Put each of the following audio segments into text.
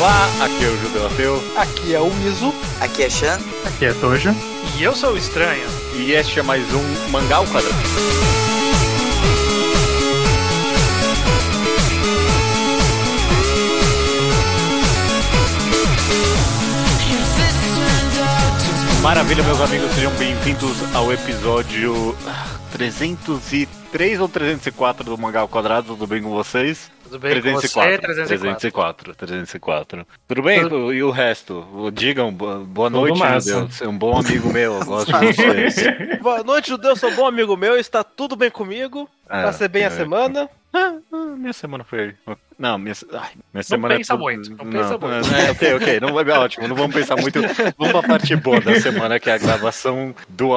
Olá, aqui é o Judeu Ateu. Aqui é o Miso. Aqui é Shan. Aqui é Tojo. E eu sou o Estranho. E este é mais um Mangá ao Quadrado. Maravilha, meus amigos, sejam bem-vindos ao episódio 303 ou 304 do Mangá ao Quadrado. Tudo bem com vocês? Tudo bem 304, com você? 304. 304, 304. Tudo bem? Tudo... E o resto? Digam, boa noite, Judeu. Você é um bom amigo meu, eu gosto de você. boa noite, Judeu, sou um bom amigo meu, está tudo bem comigo. É, Vai ser bem é. a semana. Ah, ah, minha semana foi não, minha, ai, minha não semana é pensa é muito, não, não pensa muito. É, ok, ok, não vai é ótimo, não vamos pensar muito. Vamos pra parte boa da semana, que é a gravação do.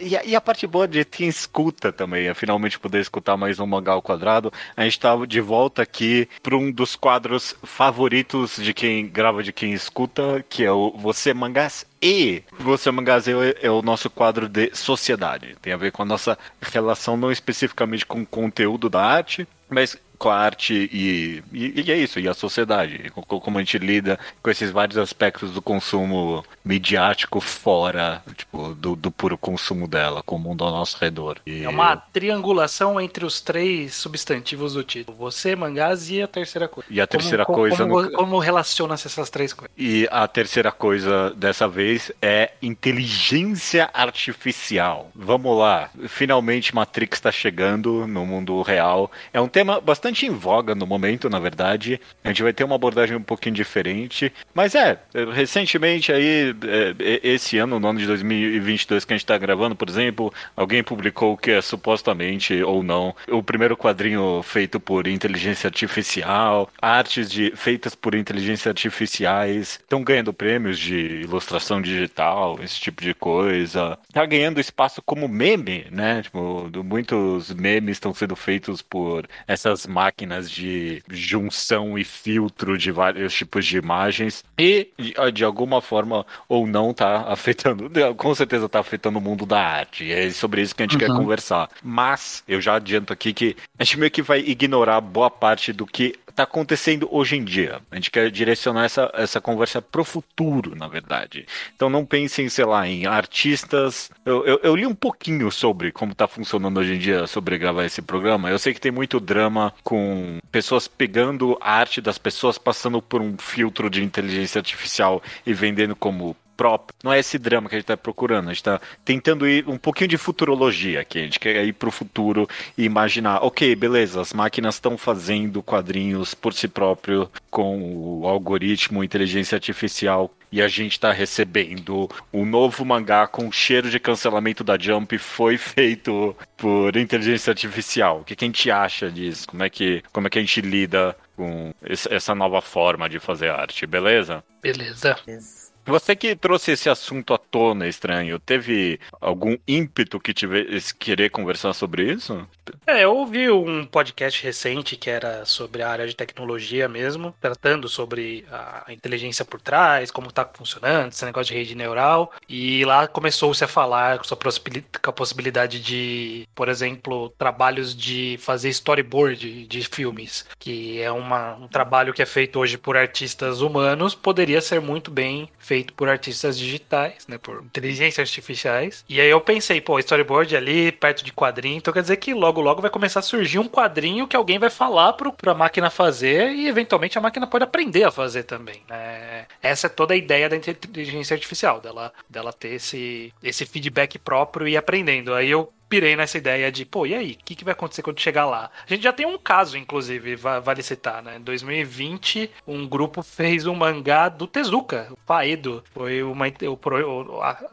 E a, e a parte boa de quem escuta também, é finalmente poder escutar mais um mangá ao quadrado. A gente tá de volta aqui para um dos quadros favoritos de quem grava, de quem escuta, que é o Você Mangás e Você Mangás é, é o nosso quadro de sociedade. Tem a ver com a nossa relação, não especificamente com o conteúdo da arte, mas com a arte e, e, e, é isso, e a sociedade, como a gente lida com esses vários aspectos do consumo midiático fora, tipo, do, do puro consumo dela, com o mundo ao nosso redor. E... É uma triangulação entre os três substantivos do título, você, mangás e a terceira coisa. E a terceira como, coisa... Como, no... como relaciona-se essas três coisas? E a terceira coisa dessa vez é inteligência artificial. Vamos lá, finalmente Matrix está chegando no mundo real. É um tema bastante bastante em voga no momento, na verdade. A gente vai ter uma abordagem um pouquinho diferente. Mas é, recentemente aí, é, esse ano, no ano de 2022 que a gente está gravando, por exemplo, alguém publicou que é supostamente ou não o primeiro quadrinho feito por inteligência artificial, artes de, feitas por inteligência artificiais estão ganhando prêmios de ilustração digital, esse tipo de coisa. Tá ganhando espaço como meme, né? Tipo, muitos memes estão sendo feitos por essas máquinas de junção e filtro de vários tipos de imagens e de alguma forma ou não tá afetando, com certeza tá afetando o mundo da arte. E é sobre isso que a gente uhum. quer conversar. Mas eu já adianto aqui que a gente meio que vai ignorar boa parte do que está acontecendo hoje em dia. A gente quer direcionar essa, essa conversa para o futuro, na verdade. Então não pensem, sei lá, em artistas. Eu, eu, eu li um pouquinho sobre como está funcionando hoje em dia sobre gravar esse programa. Eu sei que tem muito drama com pessoas pegando a arte das pessoas, passando por um filtro de inteligência artificial e vendendo como próprio. Não é esse drama que a gente está procurando. A gente está tentando ir um pouquinho de futurologia aqui. A gente quer ir para o futuro e imaginar, ok, beleza, as máquinas estão fazendo quadrinhos por si próprio com o algoritmo, inteligência artificial e a gente está recebendo um novo mangá com cheiro de cancelamento da Jump foi feito por inteligência artificial. O que, que a gente acha disso? Como é que, como é que a gente lida com essa nova forma de fazer arte, beleza? Beleza. Você que trouxe esse assunto à tona, estranho, teve algum ímpeto que tivesse querer conversar sobre isso? É, eu ouvi um podcast recente que era sobre a área de tecnologia mesmo, tratando sobre a inteligência por trás, como está funcionando, esse negócio de rede neural, e lá começou-se a falar com a possibilidade de, por exemplo, trabalhos de fazer storyboard de filmes, que é uma, um trabalho que é feito hoje por artistas humanos, poderia ser muito bem feito feito por artistas digitais, né, por inteligências artificiais. E aí eu pensei, pô, storyboard ali perto de quadrinho, então quer dizer que logo logo vai começar a surgir um quadrinho que alguém vai falar pro, pra máquina fazer e eventualmente a máquina pode aprender a fazer também, né? Essa é toda a ideia da inteligência artificial, dela, dela ter esse, esse feedback próprio e aprendendo. Aí eu pirei nessa ideia de, pô, e aí? O que, que vai acontecer quando chegar lá? A gente já tem um caso, inclusive, vale citar, né? Em 2020, um grupo fez um mangá do Tezuka, o Paedo. Foi uma. O,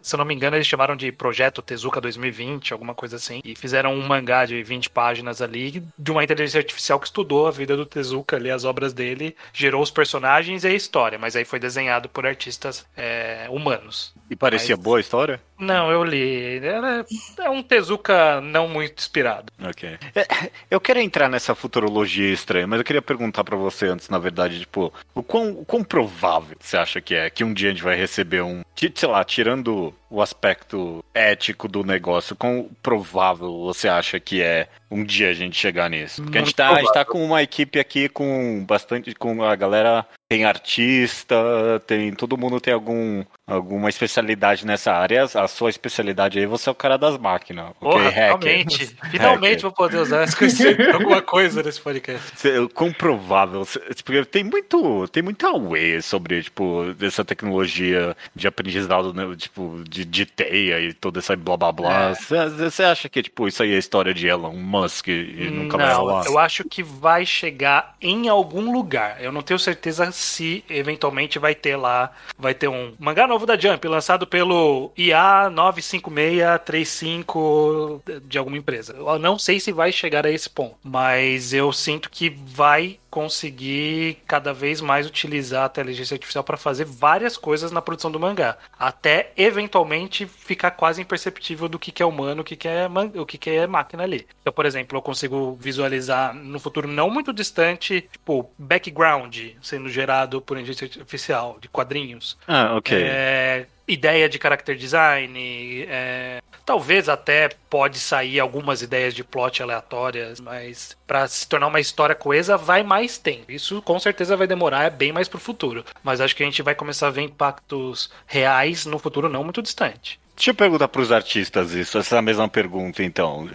se eu não me engano, eles chamaram de Projeto Tezuka 2020, alguma coisa assim. E fizeram um mangá de 20 páginas ali, de uma inteligência artificial que estudou a vida do Tezuka ali, as obras dele, gerou os personagens e a história, mas aí foi desenhado por artistas é, humanos. E parecia mas... boa a história? Não, eu li. É um Tezuka não muito inspirado. Ok. É, eu quero entrar nessa futurologia estranha, mas eu queria perguntar para você antes, na verdade, tipo, o quão, o quão provável você acha que é que um dia a gente vai receber um. Sei lá, tirando o aspecto ético do negócio? Quão provável você acha que é um dia a gente chegar nisso? Porque a gente, tá, a gente tá com uma equipe aqui com bastante. com a galera tem artista, tem todo mundo tem algum alguma especialidade nessa área. A sua especialidade aí, você é o cara das máquinas. Porra, okay, finalmente, finalmente vou poder usar conhecimento alguma coisa nesse podcast. Comprovável, porque tem muito, tem muita way sobre tipo essa tecnologia de aprendizado, né, tipo de, de teia e toda essa blá blá blá. Você é. acha que tipo isso aí é história de Elon Musk e nunca não, vai rolar? Eu acho que vai chegar em algum lugar. Eu não tenho certeza se eventualmente vai ter lá, vai ter um mangá novo da Jump, lançado pelo IA 95635 de alguma empresa. Eu não sei se vai chegar a esse ponto, mas eu sinto que vai conseguir cada vez mais utilizar a inteligência artificial para fazer várias coisas na produção do mangá, até eventualmente ficar quase imperceptível do que, que é humano, o que, que é o que, que é máquina ali. Então, por exemplo, eu consigo visualizar no futuro não muito distante, tipo, background sendo gerado por inteligência artificial de quadrinhos. Ah, ok. É, ideia de character design, é, talvez até pode sair algumas ideias de plot aleatórias, mas para se tornar uma história coesa vai mais tempo. Isso com certeza vai demorar, é bem mais pro futuro. Mas acho que a gente vai começar a ver impactos reais no futuro não muito distante. Deixa eu perguntar para os artistas isso, essa mesma pergunta então.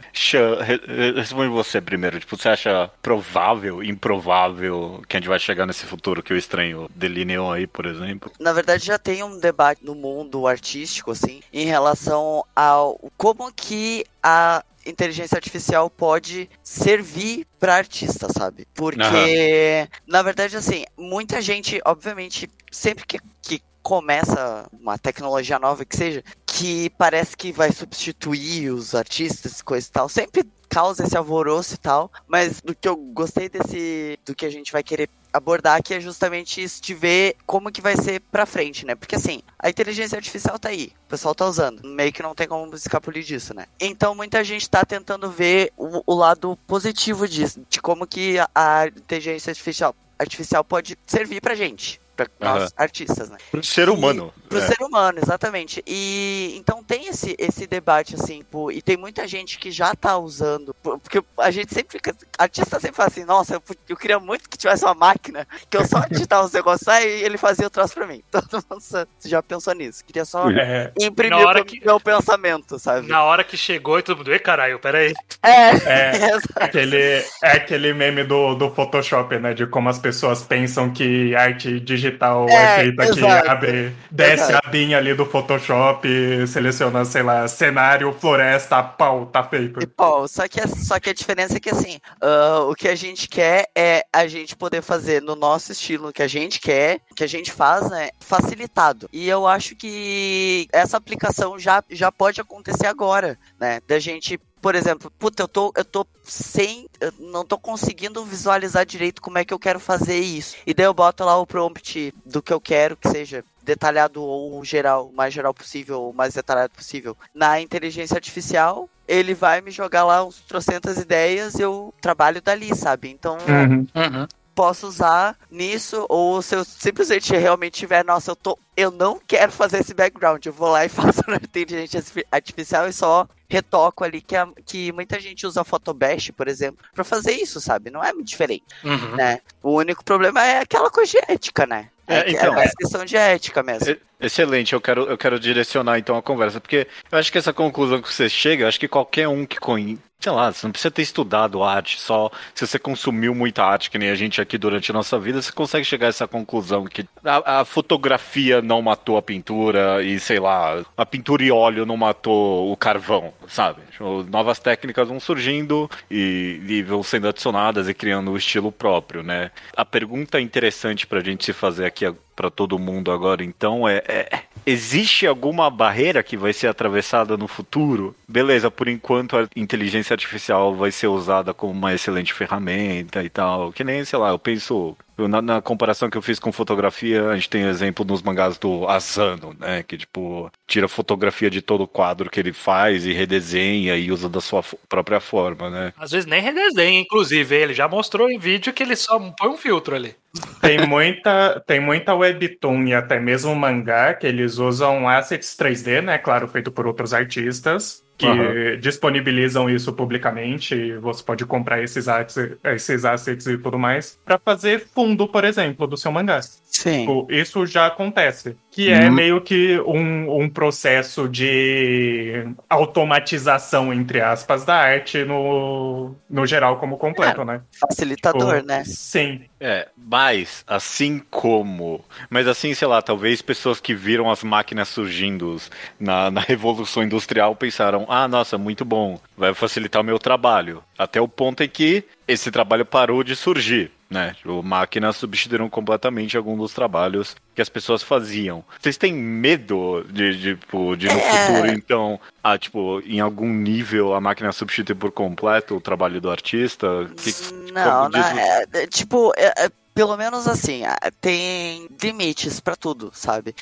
Responde você primeiro. Tipo, você acha provável, improvável que a gente vai chegar nesse futuro que o estranho delineou aí, por exemplo? Na verdade, já tem um debate no mundo artístico, assim, em relação ao como que a inteligência artificial pode servir para artista, sabe? Porque, uhum. na verdade, assim, muita gente, obviamente, sempre que, que começa uma tecnologia nova que seja, que parece que vai substituir os artistas, coisa e tal, sempre causa esse alvoroço e tal, mas do que eu gostei desse, do que a gente vai querer abordar aqui é justamente isso de ver como que vai ser pra frente, né? Porque assim, a inteligência artificial tá aí, o pessoal tá usando, meio que não tem como escapulir disso, né? Então muita gente tá tentando ver o, o lado positivo disso, de como que a, a inteligência artificial, artificial pode servir pra gente para nós artistas, né? Pro ser humano. E, pro é. ser humano, exatamente. E então tem esse, esse debate, assim, pô, e tem muita gente que já tá usando, porque a gente sempre fica, artista sempre fala assim, nossa, eu, eu queria muito que tivesse uma máquina, que eu só digitava os negócios aí e ele fazia o troço pra mim. Todo mundo já pensou nisso, queria só é. imprimir o que... meu pensamento, sabe? Na hora que chegou e todo mundo, ei caralho, peraí. É, é, é aquele, é aquele meme do, do Photoshop, né, de como as pessoas pensam que arte digital digital é, é feita que abre, desce exato. a abinha ali do Photoshop, seleciona, sei lá, cenário, floresta, pau, tá feito. E, pau, só que, só que a diferença é que assim, uh, o que a gente quer é a gente poder fazer no nosso estilo que a gente quer, que a gente faz, né, facilitado. E eu acho que essa aplicação já, já pode acontecer agora, né, da gente por exemplo, puta, eu tô, eu tô sem. Eu não tô conseguindo visualizar direito como é que eu quero fazer isso. E daí eu boto lá o prompt do que eu quero que seja detalhado ou geral, o mais geral possível, o mais detalhado possível. Na inteligência artificial, ele vai me jogar lá uns trocentas ideias e eu trabalho dali, sabe? Então, uhum. Uhum posso usar nisso, ou se eu simplesmente realmente tiver, nossa, eu tô. Eu não quero fazer esse background. Eu vou lá e faço na inteligência artificial e só retoco ali que, a, que muita gente usa Photobash, por exemplo, para fazer isso, sabe? Não é muito diferente, uhum. né? O único problema é aquela coisa de ética, né? É, é, então, é mais questão de ética mesmo. Excelente, eu quero, eu quero direcionar então a conversa, porque eu acho que essa conclusão que você chega, eu acho que qualquer um que conhece, sei lá, você não precisa ter estudado arte, só se você consumiu muita arte, que nem a gente aqui durante a nossa vida, você consegue chegar a essa conclusão que a, a fotografia não matou a pintura e, sei lá, a pintura e óleo não matou o carvão, sabe? Tipo, novas técnicas vão surgindo e, e vão sendo adicionadas e criando o um estilo próprio, né? A pergunta interessante pra gente se fazer aqui para todo mundo agora, então, é, é, existe alguma barreira que vai ser atravessada no futuro? Beleza, por enquanto a inteligência artificial vai ser usada como uma excelente ferramenta e tal. Que nem, sei lá, eu penso Na, na, comparação que eu fiz com fotografia, a gente tem o exemplo nos mangás do Asano, né? Que, tipo, tira fotografia de todo o quadro que ele faz e redesenha e usa da sua própria forma, né? Às vezes nem redesenha, inclusive. Ele já mostrou em vídeo que ele só põe um filtro ali. Tem muita, tem muita webtoon e até mesmo mangá que eles usam assets 3D, né? Claro, feito por outros artistas que uhum. disponibilizam isso publicamente. Você pode comprar esses assets, esses assets e tudo mais para fazer fundo, por exemplo, do seu mangá. Sim. Tipo, isso já acontece. Que é uhum. meio que um, um processo de automatização, entre aspas, da arte no, no geral como completo, é, né? Facilitador, tipo, né? Sim. É, mas assim como. Mas assim, sei lá, talvez pessoas que viram as máquinas surgindo na, na Revolução Industrial pensaram: ah, nossa, muito bom, vai facilitar o meu trabalho. Até o ponto em que esse trabalho parou de surgir né? Tipo, máquinas substituíram completamente alguns dos trabalhos que as pessoas faziam. Vocês têm medo de, de, tipo, de no é... futuro, então, ah, tipo, em algum nível a máquina substituir por completo o trabalho do artista? Que, não, não é, é, tipo, é, é, pelo menos assim, tem limites para tudo, sabe?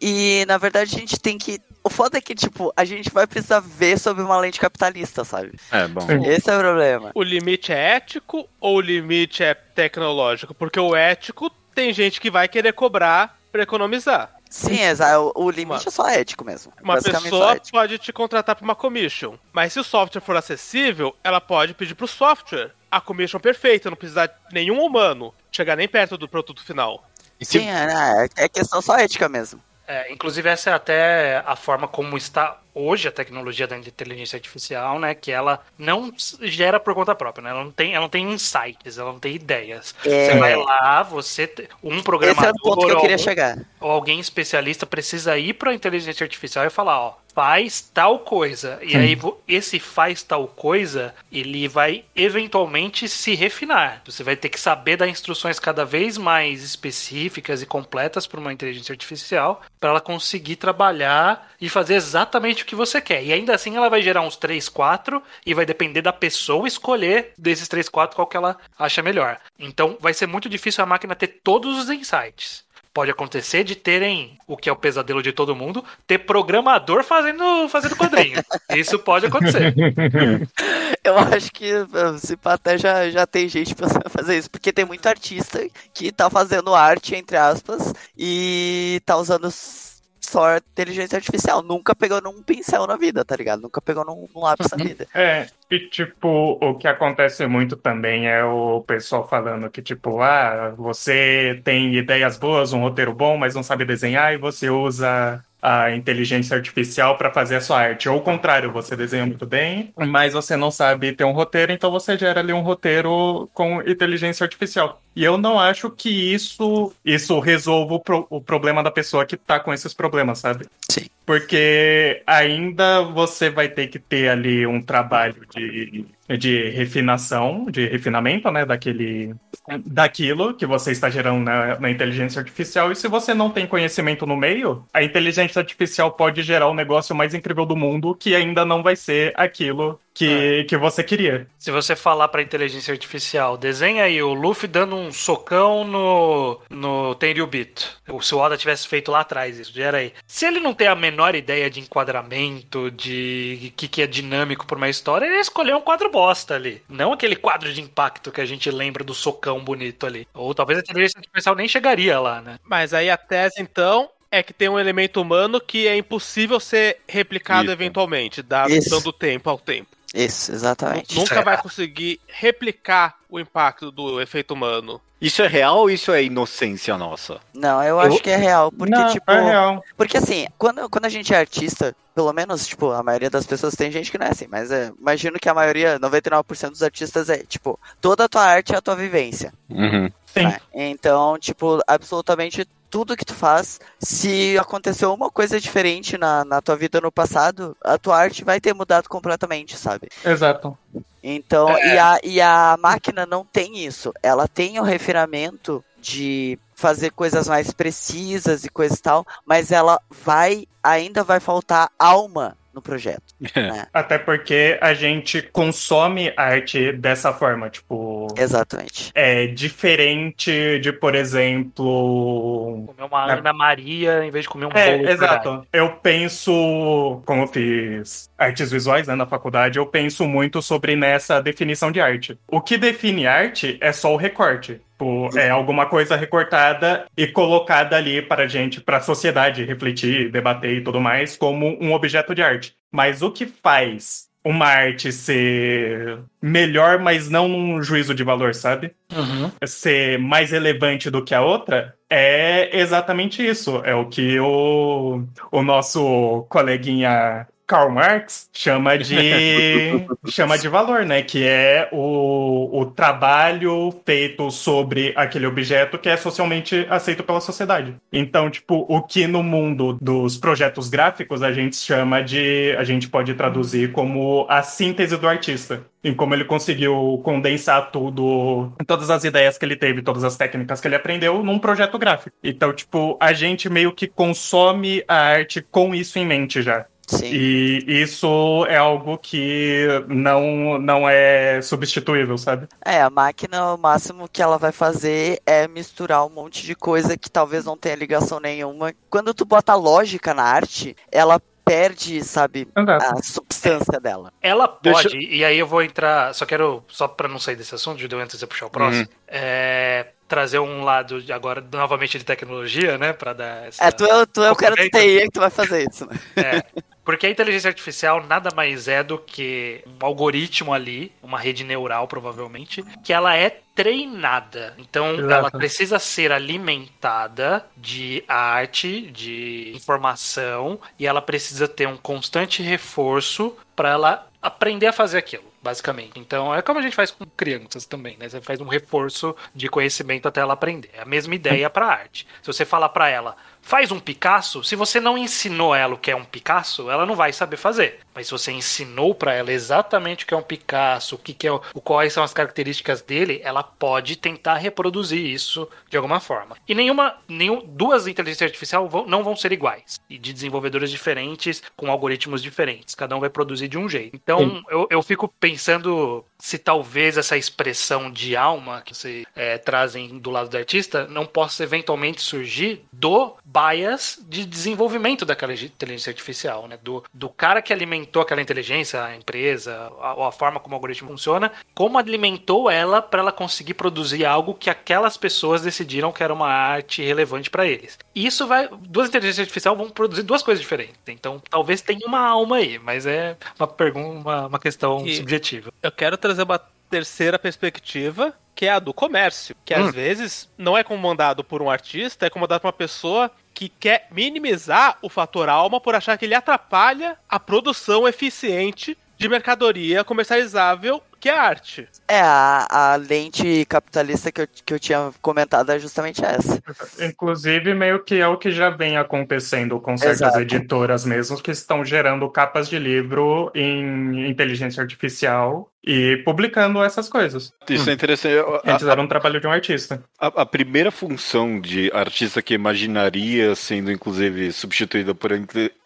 E na verdade a gente tem que o foda é que, tipo, a gente vai precisar ver sob uma lente capitalista, sabe? É, bom. Esse é o problema. O limite é ético ou o limite é tecnológico? Porque o ético tem gente que vai querer cobrar para economizar. Sim, exato. O, limite uma, é só ético mesmo. Uma pessoa pode te contratar para uma commission, mas se o software for acessível, ela pode pedir pro software a commission perfeita, não precisar de nenhum humano chegar nem perto do produto final. Sim, é, é questão só ética mesmo. É, inclusive, essa é até a forma como está hoje a tecnologia da inteligência artificial, né? Que ela não gera por conta própria, né? Ela não tem, ela não tem insights, ela não tem ideias. É. Você vai lá, você um programador Esse é o ponto que eu queria chegar. ou alguém especialista precisa ir para a inteligência artificial e falar, ó, faz tal coisa. E aí esse faz tal coisa, ele vai eventualmente se refinar. Você vai ter que saber dar instruções cada vez mais específicas e completas para uma inteligência artificial, para ela conseguir trabalhar e fazer exatamente o que você quer. E ainda assim ela vai gerar uns 3, 4 e vai depender da pessoa escolher desses 3, 4 qual que ela acha melhor. Então vai ser muito difícil a máquina ter todos os insights pode acontecer de terem o que é o pesadelo de todo mundo, ter programador fazendo, fazendo quadrinho. Isso pode acontecer. Eu acho que se até já, já tem gente pra fazer isso, porque tem muito artista que tá fazendo arte, entre aspas, e tá usando só inteligência artificial. Nunca pegou num pincel na vida, tá ligado? Nunca pegou num, num lápis na vida. É, e tipo, o que acontece muito também é o pessoal falando que, tipo, ah, você tem ideias boas, um roteiro bom, mas não sabe desenhar e você usa a inteligência artificial para fazer a sua arte. Ou o contrário, você desenha muito bem, mas você não sabe ter um roteiro, então você gera ali um roteiro com inteligência artificial. E eu não acho que isso isso resolva o, pro, o problema da pessoa que tá com esses problemas, sabe? Sim. Porque ainda você vai ter que ter ali um trabalho de, de refinação, de refinamento, né, daquele, daquilo que você está gerando na, na, inteligência artificial. E se você não tem conhecimento no meio, a inteligência artificial pode gerar o negócio mais incrível do mundo, que ainda não vai ser aquilo que, é. que você queria. Se você falar pra inteligência artificial, desenha aí o Luffy dando um socão no, no Tenryubito. Se o Oda tivesse feito lá atrás isso, gera aí. Se ele não tem a menor ideia de enquadramento, de que, que é dinâmico por uma história, ele ia escolher um quadro bosta ali. Não aquele quadro de impacto que a gente lembra do socão bonito ali. Ou talvez a inteligência artificial nem chegaria lá, né? Mas aí a tese, então, é que tem um elemento humano que é impossível ser replicado Isso. eventualmente, dado o tempo ao tempo. Isso, exatamente. Nunca vai conseguir replicar o impacto do efeito humano. Isso é real ou isso é inocência nossa? Não, eu acho eu... que é real. Porque, Não, tipo. É real. Porque assim, quando, quando a gente é artista, pelo menos, tipo, a maioria das pessoas tem gente que não é assim, mas é, imagino que a maioria, 99% dos artistas é, tipo, toda a tua arte é a tua vivência. Uhum. Sim. Né? Então, tipo, absolutamente tudo que tu faz, se aconteceu uma coisa diferente na, na tua vida no passado, a tua arte vai ter mudado completamente, sabe? Exato. Então, é. e, a, e a máquina não tem isso. Ela tem o refinamento de fazer coisas mais precisas e coisa e tal, mas ela vai, ainda vai faltar alma no projeto. né? Até porque a gente consome arte dessa forma, tipo. Exatamente. É diferente de, por exemplo. Comer uma Ana Maria em vez de comer um é, bolo. Exato. Eu penso, como eu fiz artes visuais né, na faculdade, eu penso muito sobre nessa definição de arte. O que define arte é só o recorte. Tipo, é alguma coisa recortada e colocada ali para a gente, para a sociedade refletir, debater e tudo mais, como um objeto de arte. Mas o que faz uma arte ser melhor, mas não num juízo de valor, sabe? Uhum. Ser mais relevante do que a outra, é exatamente isso. É o que o, o nosso coleguinha Karl Marx chama de chama de valor, né? Que é o, o trabalho feito sobre aquele objeto que é socialmente aceito pela sociedade. Então, tipo, o que no mundo dos projetos gráficos a gente chama de a gente pode traduzir como a síntese do artista. Em como ele conseguiu condensar tudo, todas as ideias que ele teve, todas as técnicas que ele aprendeu num projeto gráfico. Então, tipo, a gente meio que consome a arte com isso em mente já. Sim. E isso é algo que não, não é substituível, sabe? É, a máquina, o máximo que ela vai fazer é misturar um monte de coisa que talvez não tenha ligação nenhuma. Quando tu bota lógica na arte, ela perde, sabe, Exato. a substância dela. Ela pode, Deixa... e aí eu vou entrar, só quero, só para não sair desse assunto, de antes de puxar o próximo, uhum. é, trazer um lado de agora, novamente, de tecnologia, né, para dar essa... É, tu, é, tu é o cara do TI que tu vai fazer isso, né? É. Porque a inteligência artificial nada mais é do que um algoritmo ali, uma rede neural provavelmente, que ela é treinada. Então Exato. ela precisa ser alimentada de arte, de informação e ela precisa ter um constante reforço para ela aprender a fazer aquilo basicamente. Então é como a gente faz com crianças também, né? Você faz um reforço de conhecimento até ela aprender. É a mesma ideia para arte. Se você falar para ela, faz um Picasso, se você não ensinou ela o que é um Picasso, ela não vai saber fazer. Mas se você ensinou para ela exatamente o que é um Picasso, o que, que é o, quais são as características dele, ela pode tentar reproduzir isso de alguma forma. E nenhuma, nenhum, duas inteligências artificiais vão, não vão ser iguais e de desenvolvedores diferentes com algoritmos diferentes. Cada um vai produzir de um jeito. Então eu, eu fico pensando se talvez essa expressão de alma que vocês é, trazem do lado do artista não possa eventualmente surgir do bias de desenvolvimento daquela inteligência artificial, né? Do, do cara que alimentou aquela inteligência, a empresa, ou a, a, forma como o algoritmo funciona, como alimentou ela para ela conseguir produzir algo que aquelas pessoas decidiram que era uma arte relevante para eles. E isso vai. Duas inteligências artificiais vão produzir duas coisas diferentes. Então, talvez tenha uma alma aí, mas é uma pergunta, uma, uma questão e subjetiva. Eu quero trazer uma terceira perspectiva, que é a do comércio, que hum. às vezes não é comandado por um artista, é comandado por uma pessoa que quer minimizar o fator alma por achar que ele atrapalha a produção eficiente de mercadoria comercializável que é arte. É, a, a lente capitalista que eu, que eu tinha comentado é justamente essa. Inclusive, meio que é o que já vem acontecendo com certas Exato. editoras mesmo, que estão gerando capas de livro em inteligência artificial e publicando essas coisas. Isso é interessante. Eles fizeram um trabalho de um artista. A, a, primeira função de artista que imaginaria sendo, inclusive, substituída por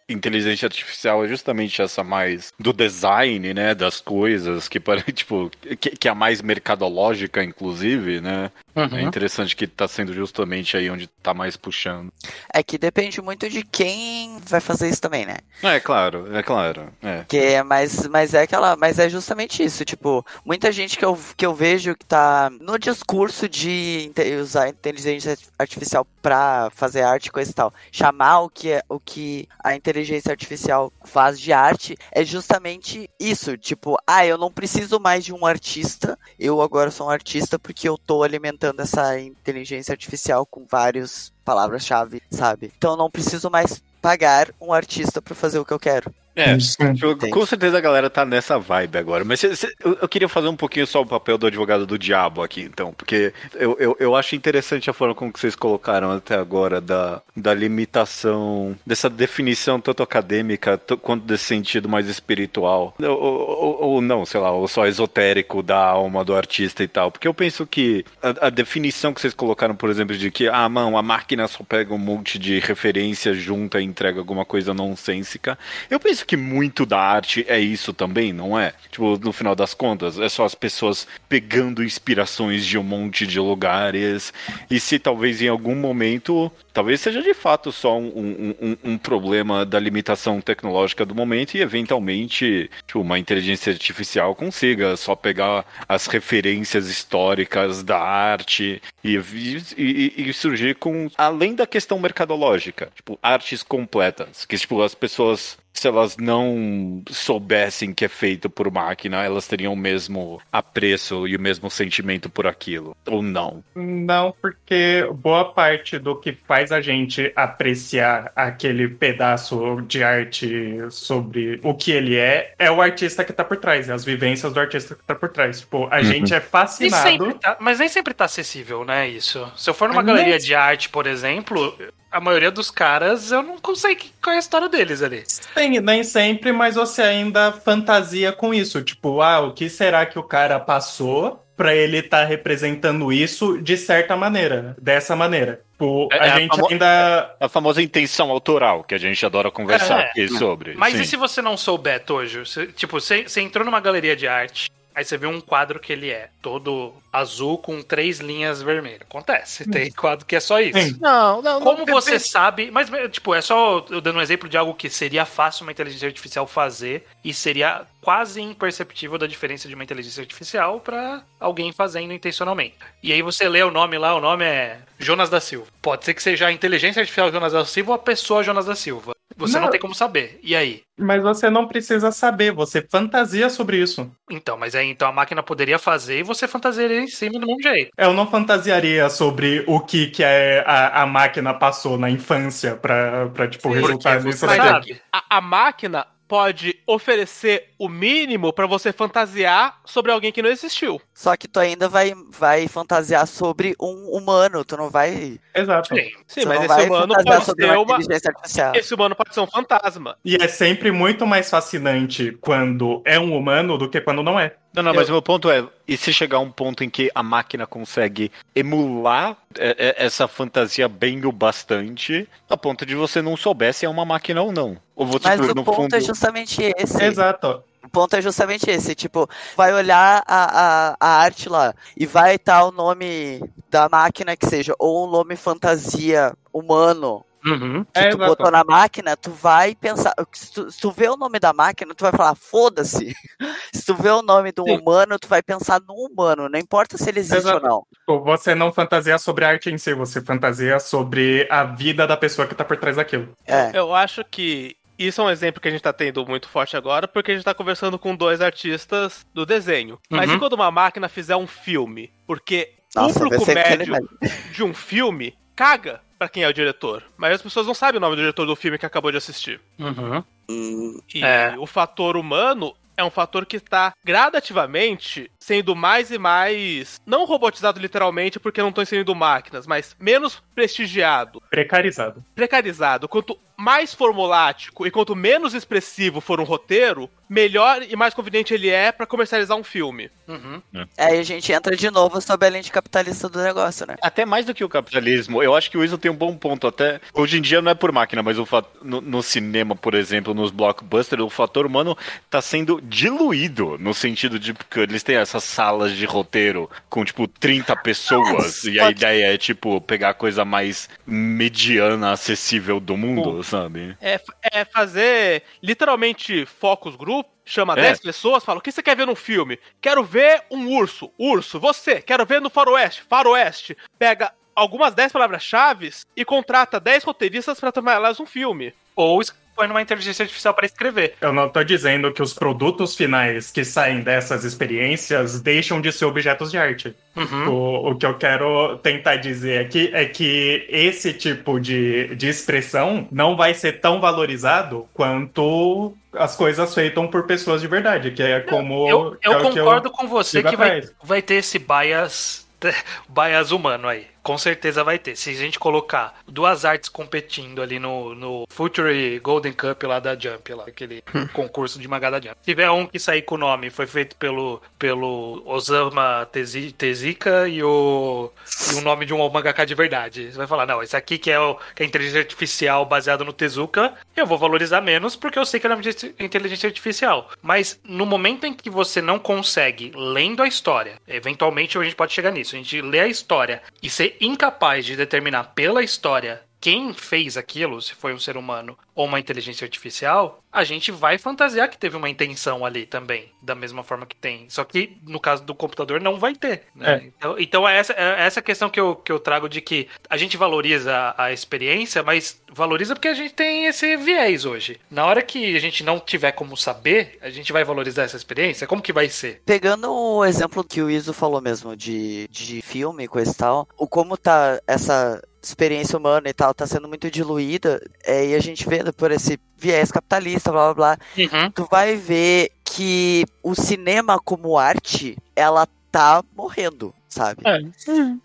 inteligência artificial é justamente essa mais do design, né, das coisas, que tipo, que, que é a mais mercadológica, inclusive, né? Uhum. É interessante que tá sendo justamente aí onde tá mais puxando. É que depende muito de quem vai fazer isso também, né? É claro, é claro. É. Que é, mas, mas é aquela, mas é justamente isso, tipo, muita gente que eu, que eu vejo que tá no discurso de usar inteligência artificial para fazer arte coisa e tal, chamar o que é o que a inteligência artificial faz de arte é justamente isso, tipo, ah, eu não preciso mais de um artista, eu agora sou um artista porque eu tô alimentando essa inteligência artificial com várias palavras-chave, sabe? Então eu não preciso mais pagar um artista para fazer o que eu quero. É, com certeza a galera tá nessa vibe agora. Mas cê, cê, eu, eu, queria fazer um pouquinho só o papel do advogado do diabo aqui, então. Porque eu, eu, eu acho interessante a forma como vocês colocaram até agora da, da limitação, dessa definição tanto acadêmica quanto desse sentido mais espiritual. Ou, ou, ou, não, sei lá, ou só esotérico da alma do artista e tal. Porque eu penso que a, a definição que vocês colocaram, por exemplo, de que, ah, mão, a máquina só pega um monte de referência junta e entrega alguma coisa nonsensica. Eu penso que muito da arte é isso também, não é? Tipo, no final das contas, é só as pessoas pegando inspirações de um monte de lugares. E se talvez em algum momento, talvez seja de fato só um, um, um problema da limitação tecnológica do momento e eventualmente tipo, uma inteligência artificial consiga só pegar as referências históricas da arte e, e, e surgir com além da questão mercadológica, tipo artes completas, que tipo as pessoas se elas não soubessem que é feito por máquina, elas teriam o mesmo apreço e o mesmo sentimento por aquilo, ou não? Não, porque boa parte do que faz a gente apreciar aquele pedaço de arte sobre o que ele é, é o artista que tá por trás, é as vivências do artista que tá por trás. Tipo, a uhum. gente é fascinado. Tá, mas nem sempre tá acessível, né? Isso. Se eu for numa galeria de arte, por exemplo, a maioria dos caras, eu não consigo qual é a história deles ali. Sim, nem sempre, mas você ainda fantasia com isso. Tipo, ah, o que será que o cara passou para ele estar tá representando isso de certa maneira, dessa maneira. Tipo, é, a é gente a ainda. A famosa intenção autoral, que a gente adora conversar é, aqui sobre. Mas Sim. e se você não souber, Tojo? Tipo, você, você entrou numa galeria de arte, aí você vê um quadro que ele é todo azul com três linhas vermelhas. Acontece, tem quadro que é só isso. Sim. Não, não. Como não, você sabe, mas tipo, é só eu dando um exemplo de algo que seria fácil uma inteligência artificial fazer e seria quase imperceptível da diferença de uma inteligência artificial para alguém fazendo intencionalmente. E aí você lê o nome lá, o nome é Jonas da Silva. Pode ser que seja a inteligência artificial Jonas da Silva ou a pessoa Jonas da Silva. Você não. não. tem como saber. E aí? Mas você não precisa saber, você fantasia sobre isso. Então, mas aí então a máquina poderia fazer e você fantasiaria em cima do mesmo jeito. Eu não fantasiaria sobre o que, que a, a, a máquina passou na infância pra, pra tipo, Sim, resultar nisso. A, a máquina pode oferecer o mínimo para você fantasiar sobre alguém que não existiu. Só que tu ainda vai, vai fantasiar sobre um humano, tu não vai. Exato. Sim, Sim mas esse humano pode ser uma, uma Esse humano pode ser um fantasma. E é sempre muito mais fascinante quando é um humano do que quando não é. Não, não, mas o meu ponto é, e se chegar a um ponto em que a máquina consegue emular é, é, essa fantasia bem o bastante, a ponto de você não souber se é uma máquina ou não. Ou você, mas tipo, o ponto fundo... é justamente esse. Exato. O ponto é justamente esse, tipo, vai olhar a, a, a arte lá e vai estar o nome da máquina que seja, ou um nome fantasia humano, Uhum. Que é, tu botou na máquina, tu vai pensar. Se tu, se tu vê o nome da máquina, tu vai falar, foda-se. se tu vê o nome do humano, tu vai pensar no humano, não importa se ele existe Exato. ou não. Você não fantasia sobre a arte em si, você fantasia sobre a vida da pessoa que tá por trás daquilo. É. Eu acho que isso é um exemplo que a gente tá tendo muito forte agora, porque a gente tá conversando com dois artistas do desenho. Uhum. Mas e quando uma máquina fizer um filme? Porque o público médio de um filme caga para quem é o diretor. Mas as pessoas não sabem o nome do diretor do filme que acabou de assistir. Uhum. E é. o fator humano é um fator que está gradativamente sendo mais e mais, não robotizado literalmente porque não estão inserindo máquinas, mas menos prestigiado. Precarizado. Precarizado. Quanto mais formulático e quanto menos expressivo for um roteiro, melhor e mais conveniente ele é para comercializar um filme. Uhum. É. Aí a gente entra de novo sob a lente capitalista do negócio, né? Até mais do que o capitalismo, eu acho que o Wilson tem um bom ponto. Até hoje em dia não é por máquina, mas o no, no, cinema, por exemplo, nos blockbusters, o fator humano tá sendo diluído no sentido de que eles têm essas salas de roteiro com tipo 30 pessoas e a ideia é tipo pegar a coisa mais mediana, acessível do mundo sabe? É, é fazer literalmente focus group, chama é. 10 pessoas, fala: o que você quer ver no filme? Quero ver um urso. Urso, você, quero ver no faroeste. Faroeste. Pega algumas 10 palavras-chave e contrata 10 roteiristas para elas um filme. Ou põe numa inteligência artificial para escrever. Eu não tô dizendo que os produtos finais que saem dessas experiências deixam de ser objetos de arte. Uhum. O, o que eu quero tentar dizer aqui é que esse tipo de, de expressão não vai ser tão valorizado quanto as coisas feitas por pessoas de verdade, que é como. Eu, eu é concordo eu com você que vai, vai ter esse bias bias humano aí. Com certeza vai ter. Se a gente colocar duas artes competindo ali no, no Future Golden Cup lá da Jump, lá, aquele concurso de mangá da Jump. Se tiver um que sair com o nome, foi feito pelo, pelo Osama Tezuka e o, e o nome de um mangaka de verdade. Você vai falar, não, esse aqui que é, o, que é a inteligência artificial baseado no Tezuka, eu vou valorizar menos porque eu sei que é inteligência artificial. Mas no momento em que você não consegue, lendo a história, eventualmente a gente pode chegar nisso, a gente lê a história e ser incapaz de determinar pela história quem fez aquilo, se foi um ser humano ou uma inteligência artificial, a gente vai fantasiar que teve uma intenção ali também, da mesma forma que tem. Só que no caso do computador não vai ter. Né? É. Então, então é essa, é essa questão que eu, que eu trago de que a gente valoriza a experiência, mas valoriza porque a gente tem esse viés hoje. Na hora que a gente não tiver como saber, a gente vai valorizar essa experiência? Como que vai ser? Pegando o exemplo que o Iso falou mesmo de, de filme e coisa e tal, o como tá essa experiência humana e tal tá sendo muito diluída, é, e a gente vendo por esse viés capitalista, blá blá blá, uhum. tu vai ver que o cinema como arte, ela tá morrendo, sabe? É. Uhum.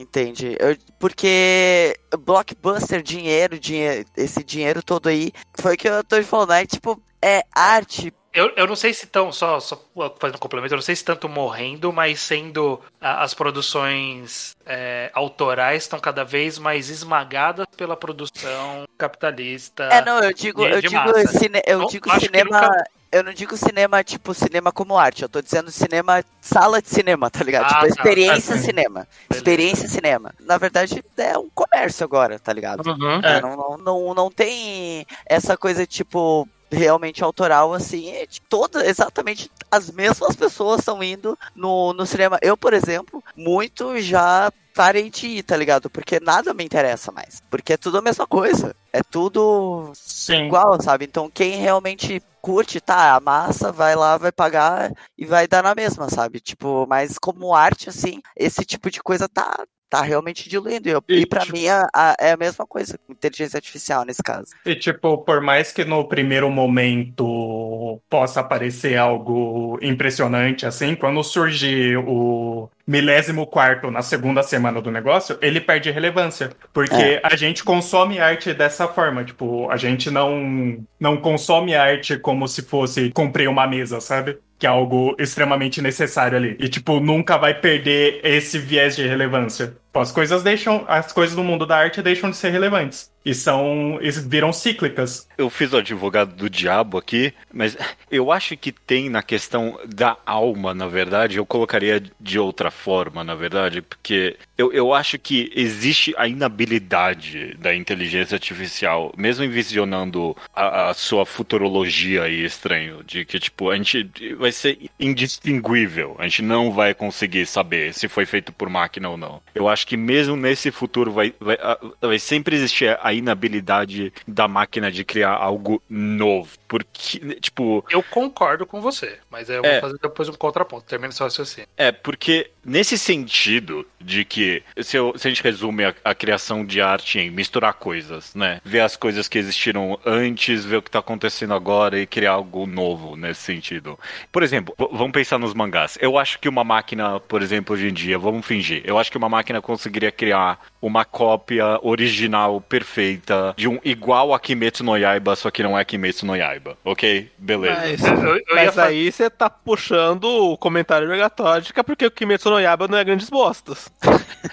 Entende? Eu, porque blockbuster, dinheiro, dinheiro, esse dinheiro todo aí, foi o que eu tô falando, né? Tipo, é arte eu, eu não sei se estão, só, só fazendo um complemento, eu não sei se tanto morrendo, mas sendo a, as produções é, autorais estão cada vez mais esmagadas pela produção capitalista. É, não, eu digo, de, eu de digo, cine, eu digo cinema. Nunca... Eu não digo cinema, tipo, cinema como arte. Eu tô dizendo cinema, sala de cinema, tá ligado? Ah, tipo, tá, experiência tá, cinema. Beleza. Experiência cinema. Na verdade, é um comércio agora, tá ligado? Uhum, é. não, não, não, não tem essa coisa, tipo, realmente autoral, assim, é toda, exatamente as mesmas pessoas estão indo no, no cinema. Eu, por exemplo, muito já parei de ir, tá ligado? Porque nada me interessa mais. Porque é tudo a mesma coisa. É tudo Sim. igual, sabe? Então quem realmente curte, tá, a massa vai lá, vai pagar e vai dar na mesma, sabe? Tipo, mas como arte, assim, esse tipo de coisa tá, tá realmente diluindo. E, e, e para tipo... mim a, a, é a mesma coisa com inteligência artificial nesse caso. E tipo, por mais que no primeiro momento possa parecer algo impressionante, assim, quando surge o milésimo quarto na segunda semana do negócio, ele perde relevância. Porque é. a gente consome arte dessa forma. Tipo, a gente não, não consome arte como se fosse cumprir uma mesa, sabe? que é algo extremamente necessário ali. E, tipo, nunca vai perder esse viés de relevância. As coisas deixam. As coisas do mundo da arte deixam de ser relevantes e são e viram cíclicas. Eu fiz o advogado do diabo aqui, mas eu acho que tem na questão da alma, na verdade, eu colocaria de outra forma, na verdade, porque eu, eu acho que existe a inabilidade da inteligência artificial, mesmo envisionando a, a sua futurologia aí estranho, de que tipo a gente vai ser indistinguível, a gente não vai conseguir saber se foi feito por máquina ou não. Eu acho que mesmo nesse futuro vai, vai, vai sempre existir a inabilidade da máquina de criar algo novo. Porque, tipo. Eu concordo com você, mas eu é, vou fazer depois um contraponto. Termina seu raciocínio. É, porque nesse sentido de que, se, eu, se a gente resume a, a, criação de arte em misturar coisas, né? Ver as coisas que existiram antes, ver o que tá acontecendo agora e criar algo novo nesse sentido. Por exemplo, vamos pensar nos mangás. Eu acho que uma máquina, por exemplo, hoje em dia, vamos fingir, eu acho que uma máquina conseguiria criar uma cópia original perfeita de um igual a Kimetsu no Yaiba, só que não é Kimetsu no Yaiba, ok? Beleza. Mas, eu, eu mas aí você tá puxando o comentário obrigatório de que é porque o Kimetsu no Yaiba não é grandes bostas.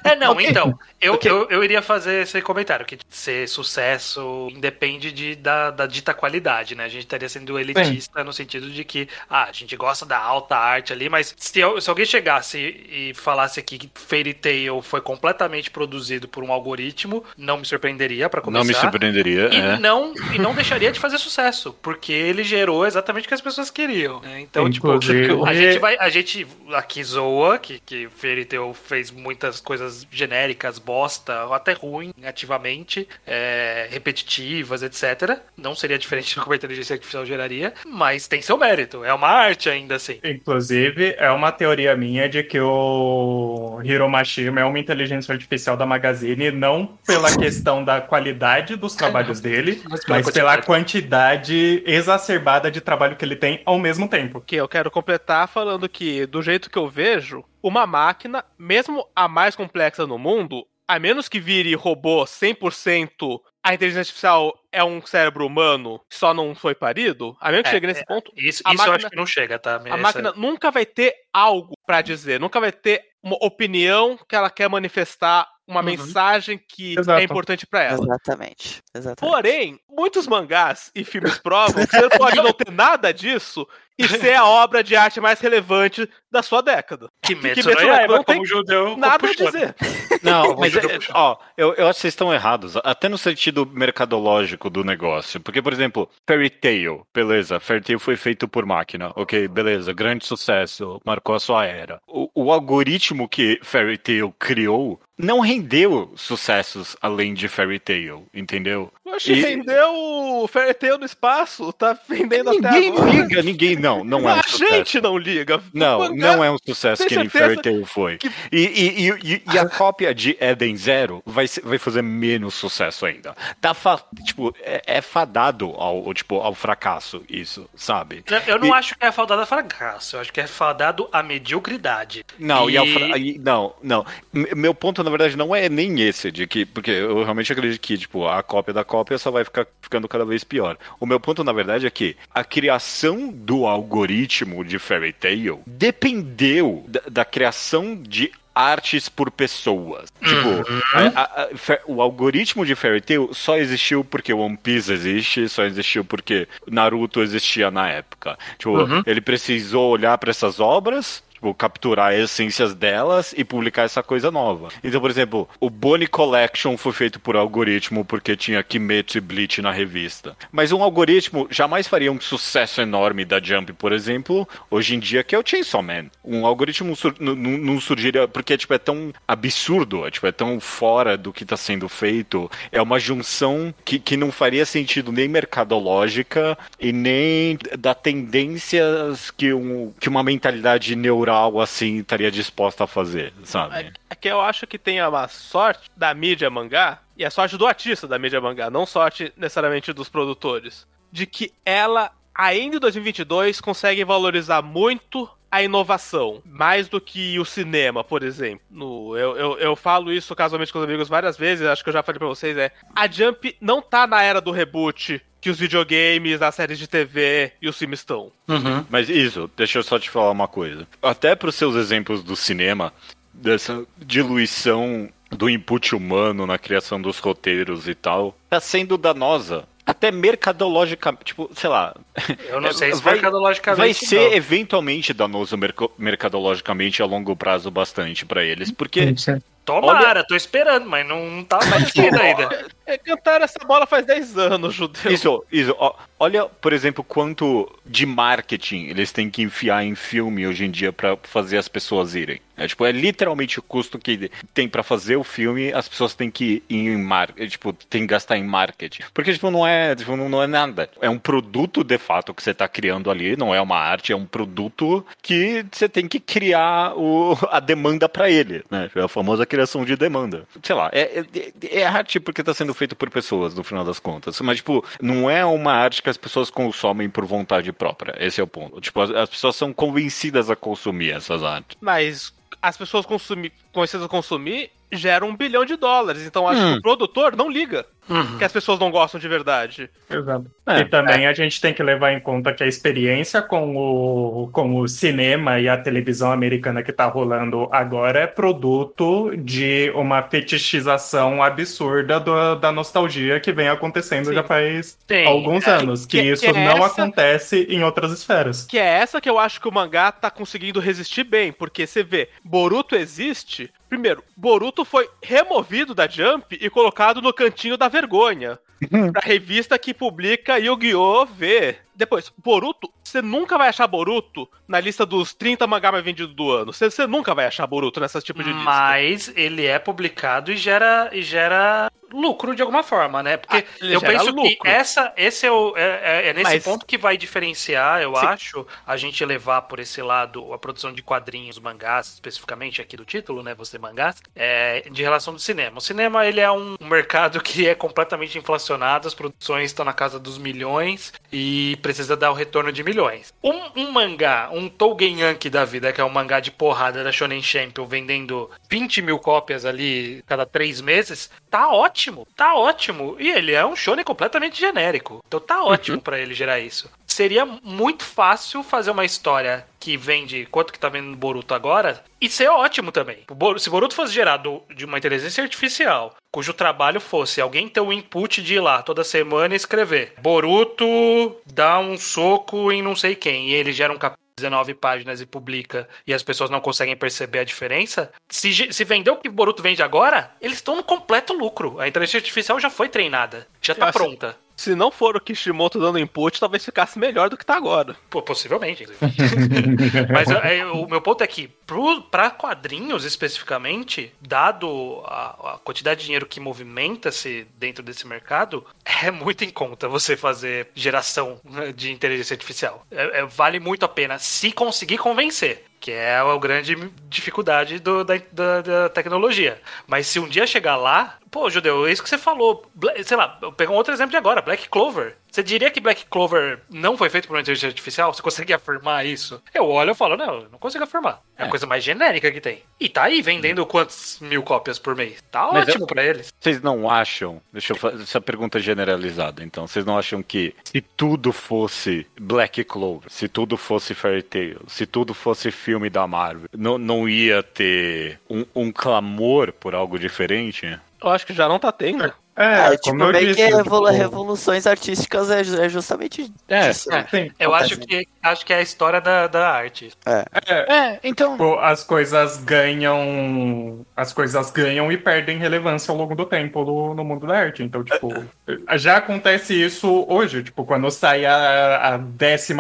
É, não, okay. então, eu, okay. eu, eu iria fazer esse comentário, que ser sucesso independe de, da, da dita qualidade, né? A gente estaria sendo elitista Sim. no sentido de que, ah, a gente gosta da alta arte ali, mas se, eu, se alguém chegasse e falasse aqui que Fairy Tail foi completamente produzido por um algoritmo, não me surpreenderia para começar. Não me surpreenderia, e é. não E não deixaria de fazer sucesso, porque ele gerou exatamente o que as pessoas queriam, né? Então, tipo, Inclusive... tipo, a gente vai, a gente aqui zoa que, que Fairy Tail fez muitas coisas genéricas, bosta, ou até ruim, ativamente, é, repetitivas, etc. Não seria diferente do que a inteligência artificial geraria, mas tem seu mérito. É uma arte ainda assim. Inclusive, é uma teoria minha de que o Hiro Mashima é uma inteligência artificial da Magazine, não pela questão da qualidade dos trabalhos dele, mas pela, mas quantidade. pela quantidade exacerbada de trabalho que ele tem ao mesmo tempo. Que eu quero completar falando que, do jeito que eu vejo, uma máquina, mesmo a mais complexa no mundo, a menos que vire robô 100%, a inteligência artificial é um cérebro humano que só não foi parido, a menos que É, chegue nesse é, ponto, Isso, isso eu máquina- acho que não chega, tá? a máquina nunca vai ter algo pra dizer, nunca vai ter uma opinião que ela quer manifestar, uma Uhum. mensagem que Exato. é importante pra ela. Exatamente. Exatamente. Porém, muitos mangás e filmes provam que você pode não ter nada disso e ser a obra de arte mais relevante da sua década. Kimetsu Kimetsu no Yaiba não tem como judeu Nada a dizer. Não, mas é, ó, eu, eu acho que vocês estão errados, até no sentido mercadológico do negócio. Porque, por exemplo, Fairy Tail, beleza, Fairy Tail foi feito por máquina, ok, beleza, grande sucesso, marcou a sua era. O, o algoritmo que Fairy Tail criou não rendeu sucessos além de Fairy Tail, entendeu? Oxe, E- rendeu o Fairy Tail no espaço, tá vendendo até Ninguém agora. liga, ninguém, não, não é um a sucesso. gente não liga. Não, mangá- não é um sucesso que nem Fairy Tail foi. que- E, e, e, e- a cópia de Eden Zero vai, vai fazer menos sucesso ainda. Tá fa- tipo, é, é fadado ao, tipo, ao fracasso, isso, sabe? Eu- não E- acho que é fadado a fracasso, eu acho que é fadado a mediocridade. Não, e, ao fra- não, não. Meu ponto, na verdade, não é nem esse, de que. Porque eu realmente acredito que, tipo, a cópia da cópia só vai ficar ficando cada vez pior. O meu ponto, na verdade, é que a criação do algoritmo de Fairy Tail dependeu da, da criação de artes por pessoas. Tipo, a- a- a- fa- o algoritmo de Fairy Tail só existiu porque One Piece existe, só existiu porque Naruto existia na época. Tipo, ele precisou olhar para essas obras, tipo, capturar as essências delas e publicar essa coisa nova. Então, por exemplo, o Bonnie Collection foi feito por algoritmo porque tinha Kimetsu e Bleach na revista. Mas um algoritmo jamais faria um sucesso enorme da Jump, por exemplo, hoje em dia, que é o Chainsaw Man. Um algoritmo sur- não surgiria porque tipo, é tão absurdo, é, tipo, é tão fora do que está sendo feito. É uma junção que, que não faria sentido nem mercadológica e nem da tendências que, um, que uma mentalidade neural assim estaria disposta a fazer, sabe? É que eu acho que tem uma sorte da mídia mangá, e a sorte do artista da mídia mangá, não sorte necessariamente dos produtores, de que ela, ainda em 2022, consegue valorizar muito a inovação, mais do que o cinema, por exemplo. No, eu, eu, eu falo isso casualmente com os amigos várias vezes, acho que eu já falei pra vocês, é, a Jump não tá na era do reboot que os videogames, as séries de TV e os filmes estão. Uhum. Mas isso, deixa eu só te falar uma coisa. Até para os seus exemplos do cinema, dessa diluição do input humano na criação dos roteiros e tal, tá sendo danosa. Até mercadologicamente, tipo, sei lá. Eu não É, sei se vai- mercadologicamente Vai ser não. eventualmente danoso mercadologicamente a longo prazo bastante pra eles, porque Tomara, tô esperando, mas não tá batido ainda. É, cantaram essa bola faz 10 anos, judeu. Isso, isso. ó, olha, por exemplo, quanto de marketing eles têm que enfiar em filme hoje em dia pra fazer as pessoas irem. É, tipo, é literalmente o custo que tem pra fazer o filme, as pessoas têm que ir em marketing, tipo, tem que gastar em marketing. Porque, tipo, não é, tipo, não, não é nada. É um produto, de fato, que você tá criando ali, não é uma arte, é um produto que você tem que criar o, a demanda pra ele, né? É a famosa criação de demanda. Sei lá, é, é, é arte porque tá sendo feito por pessoas, no final das contas. Mas, tipo, não é uma arte que as pessoas consomem por vontade própria. Esse é o ponto. Tipo, as, as pessoas são convencidas a consumir essas artes. Mas as pessoas consumir, conhecidas a consumir geram um bilhão de dólares. Então acho Hum. que o produtor não liga Uhum. que as pessoas não gostam de verdade. Exato. É, e também a gente tem que levar em conta que a experiência com o, com o cinema e a televisão americana que tá rolando agora é produto de uma fetichização absurda do- da nostalgia que vem acontecendo Sim. já faz Tem. alguns É, anos. Que, que- isso que é não essa- acontece em outras esferas. Que é essa que eu acho que o mangá tá conseguindo resistir bem. Porque você vê, Boruto existe. Primeiro, Boruto foi removido da Jump e colocado no cantinho da vergonha. pra revista que publica Yu-Gi-Oh! V. Depois, Boruto, você nunca vai achar Boruto na lista dos 30 mangá mais vendidos do ano. Você, você nunca vai achar Boruto nessa tipo de lista. Mas ele é publicado e gera, e gera lucro de alguma forma, né? Porque Ah, eu penso lucro. que essa, esse é, o, é, é- é nesse Mas- ponto que vai diferenciar, eu Sim. acho, a gente levar por esse lado a produção de quadrinhos, mangás, especificamente aqui do título, né? Você mangás, é, de relação do cinema. O cinema, ele é um mercado que é completamente inflacionado, as produções estão na casa dos milhões e precisa dar o retorno de milhões. Um, um mangá, um Tougen Yankee da vida, que é um mangá de porrada da Shonen Champion, vendendo 20 mil cópias ali cada três meses, tá ótimo, tá ótimo. E ele é um shonen completamente genérico. Então tá ótimo pra ele gerar isso. Seria muito fácil fazer uma história que vende quanto que tá vendendo Boruto agora e ser ótimo também. Se Boruto fosse gerado de uma inteligência artificial, cujo trabalho fosse alguém ter o input de ir lá toda semana e escrever Boruto dá um soco em não sei quem e ele gera um capítulo 19 páginas e publica e as pessoas não conseguem perceber a diferença, se, se vender o que Boruto vende agora, eles estão no completo lucro. A inteligência artificial já foi treinada, já tá Eu acho- pronta. Se não for o Kishimoto dando input, talvez ficasse melhor do que tá agora. Pô, possivelmente. inclusive. Mas é, o meu ponto é que, pro, pra quadrinhos especificamente, dado a, a quantidade de dinheiro que movimenta-se dentro desse mercado, é muito em conta você fazer geração né, de inteligência artificial. É- é- vale muito a pena se conseguir convencer. Que é a grande dificuldade do- da, da- da tecnologia. Mas se um dia chegar lá, pô, Judeu, é isso que você falou. Sei lá, eu pego um outro exemplo de agora, Black Clover. Você diria que Black Clover não foi feito por uma inteligência artificial? Você consegue afirmar isso? Eu olho e falo, não, eu não consigo afirmar. É a É. coisa mais genérica que tem. E tá aí vendendo quantas mil cópias por mês? Tá Mas ótimo eu- pra eles. Vocês não acham, deixa eu fazer essa pergunta generalizada, então, vocês não acham que se tudo fosse Black Clover, se tudo fosse Fairy Tail, se tudo fosse filme da Marvel, não, não ia ter um, um clamor por algo diferente? Eu acho que já não tá tendo. É, É, tipo, como meio disse. que revolu- tipo, revoluções artísticas é, é justamente É, isso. né? sim. Eu acho que, acho que é a história da, da arte. É, então. Tipo, as coisas ganham. As coisas ganham e perdem relevância ao longo do tempo no, no mundo da arte. Então, tipo, já acontece isso hoje. Tipo, quando sai a, a 14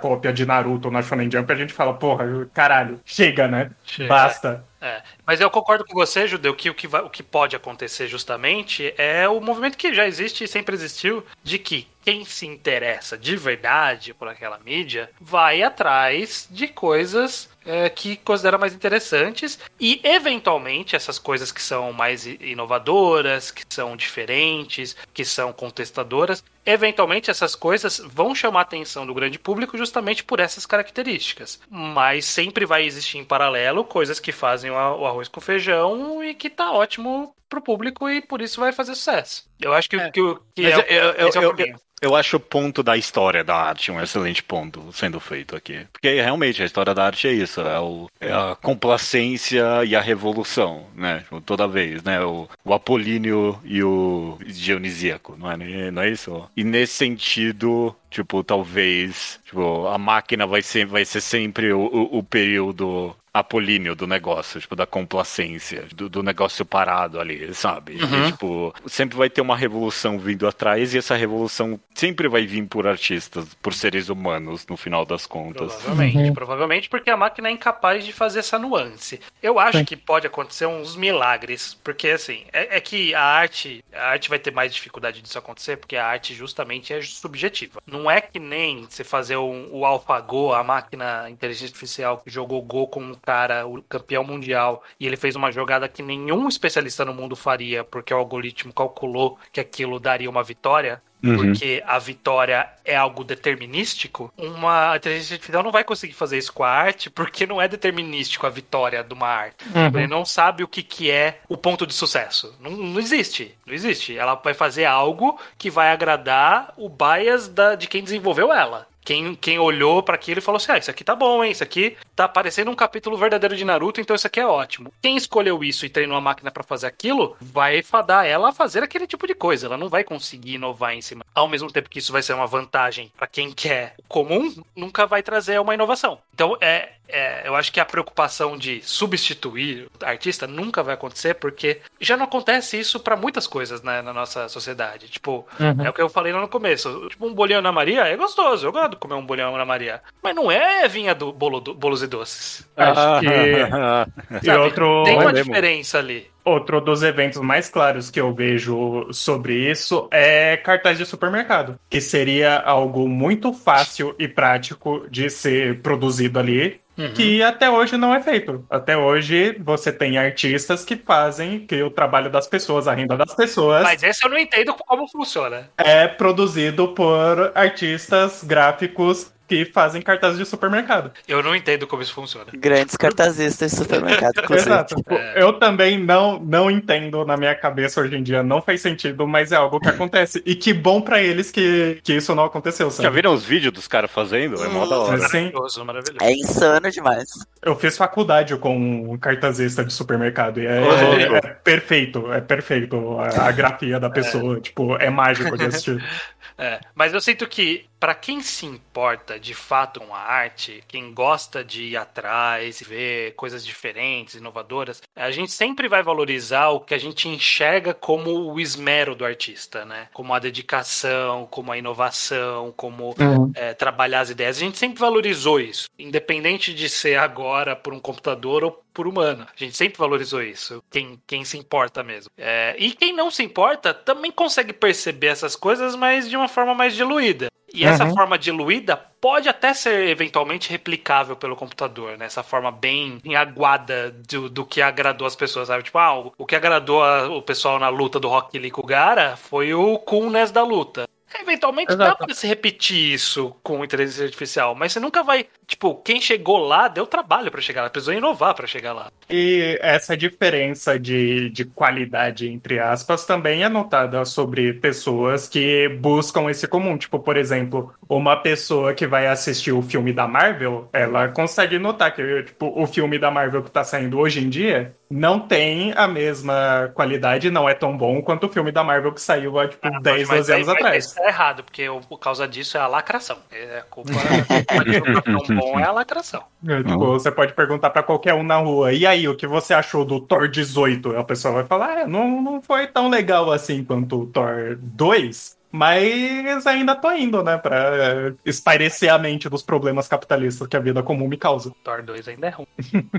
cópia de Naruto na Shonen Jump, a gente fala, porra, caralho, chega, né? Chega. Basta. É, mas eu concordo com você, Judeu, que o que, vai- o que pode acontecer justamente é o movimento que já existe e sempre existiu, de que quem se interessa de verdade por aquela mídia vai atrás de coisas é, que considera mais interessantes e, eventualmente, essas coisas que são mais inovadoras, que são diferentes, que são contestadoras, eventualmente essas coisas vão chamar a atenção do grande público justamente por essas características. Mas sempre vai existir em paralelo coisas que fazem o arroz com feijão e que tá ótimo pro público e por isso vai fazer sucesso. Eu acho que, É. que, o- que Mas é, eu- eu- é eu-. Eu acho o ponto da história da arte um excelente ponto sendo feito aqui. Porque realmente a história da arte é isso, é, o- é a complacência e a revolução, né? Tipo, Toda vez, né? O, o apolíneo e o dionisíaco, não é, não é isso? E nesse sentido, tipo, talvez tipo, a máquina vai ser, vai ser sempre o, o, o período apolíneo do negócio, tipo, da complacência, do, do negócio parado ali, sabe? E, tipo, sempre vai ter uma revolução vindo atrás e essa revolução sempre vai vir por artistas, por seres humanos, no final das contas. Provavelmente, provavelmente porque a máquina é incapaz de fazer essa nuance. Eu acho Sim. que pode acontecer uns milagres, porque assim, é, é que a arte, a arte vai ter mais dificuldade disso acontecer, porque a arte justamente é subjetiva. Não é que nem você fazer um- o AlphaGo, a máquina a inteligência artificial que jogou Go com um cara, o campeão mundial, e ele fez uma jogada que nenhum especialista no mundo faria, porque o algoritmo calculou que aquilo daria uma vitória porque a vitória é algo determinístico, uma inteligência artificial não vai conseguir fazer isso com a arte, porque não é determinístico a vitória de uma arte. Ele não sabe o que, que é o ponto de sucesso. Não, não existe. Não existe. Ela vai fazer algo que vai agradar o bias da, de quem desenvolveu ela. Quem, quem olhou pra aquilo e falou assim: ah, isso aqui tá bom, hein? Isso aqui tá parecendo um capítulo verdadeiro de Naruto, então isso aqui é ótimo. Quem escolheu isso e treinou a máquina pra fazer aquilo, vai fadar ela a fazer aquele tipo de coisa. Ela não vai conseguir inovar em cima. Ao mesmo tempo que isso vai ser uma vantagem pra quem quer o comum, nunca vai trazer uma inovação. Então é, é, eu acho que a preocupação de substituir o artista nunca vai acontecer, porque já não acontece isso para muitas coisas né, na nossa sociedade. Tipo, uhum. é o que eu falei lá no começo. Tipo, um bolinho na Maria é gostoso. Eu gosto de comer um bolinho na Maria. Mas não é vinha do bolo do, bolos e doces. Acho que. e outro... Tem uma diferença ali. Outro dos eventos mais claros que eu vejo sobre isso é cartaz de supermercado, que seria algo muito fácil e prático de ser produzido ali, Uhum. que até hoje não é feito. Até hoje você tem artistas que fazem que o trabalho das pessoas, a renda das pessoas. Mas esse eu não entendo como funciona. É produzido por artistas gráficos que fazem cartazes de supermercado. Eu não entendo como isso funciona. Grandes cartazistas de supermercado. Exato. Tipo, é. Eu também não, não entendo na minha cabeça hoje em dia, não faz sentido, mas é algo que acontece. E que bom para eles que, que isso não aconteceu, sabe? Já viram os vídeos dos caras fazendo? É mó da hora. Maravilhoso, maravilhoso. É insano demais. Eu fiz faculdade com um cartazista de supermercado e é, é, é perfeito, é perfeito a, a grafia da pessoa, é. tipo, é mágico de assistir. É, mas eu sinto que para quem se importa de fato com a arte, quem gosta de ir atrás, ver coisas diferentes, inovadoras, a gente sempre vai valorizar o que a gente enxerga como o esmero do artista, né? Como a dedicação, como a inovação, como uhum. é, trabalhar as ideias. A gente sempre valorizou isso, independente de ser agora por um computador ou por humano. A gente sempre valorizou isso, quem, quem se importa mesmo. É, e quem não se importa também consegue perceber essas coisas, mas de uma forma mais diluída. E uhum. essa forma diluída pode até ser eventualmente replicável pelo computador, né? Essa forma bem aguada do, do que agradou as pessoas, sabe? Tipo, ah, o que agradou a, o pessoal na luta do Rock Lee com o Gara foi o coolness da luta. Eventualmente Exato. dá pra se repetir isso com inteligência artificial, mas você nunca vai. Tipo, quem chegou lá deu trabalho para chegar lá, precisou inovar para chegar lá. E essa diferença de, de qualidade, entre aspas, também é notada sobre pessoas que buscam esse comum. Tipo, por exemplo, uma pessoa que vai assistir o filme da Marvel, ela consegue notar que tipo, o filme da Marvel que tá saindo hoje em dia não tem a mesma qualidade, não é tão bom quanto o filme da Marvel que saiu há, tipo, ah, 10, 12 anos atrás. Isso é errado, porque por causa disso é a lacração. É a culpa, a culpa de tão bom é a lacração. É, tipo, você pode perguntar para qualquer um na rua, e aí, o que você achou do Thor 18? A pessoa vai falar, ah, não, não foi tão legal assim quanto o Thor 2. Mas ainda tô indo, né? Pra espairecer a mente dos problemas capitalistas que a vida comum me causa. Thor 2 ainda é ruim.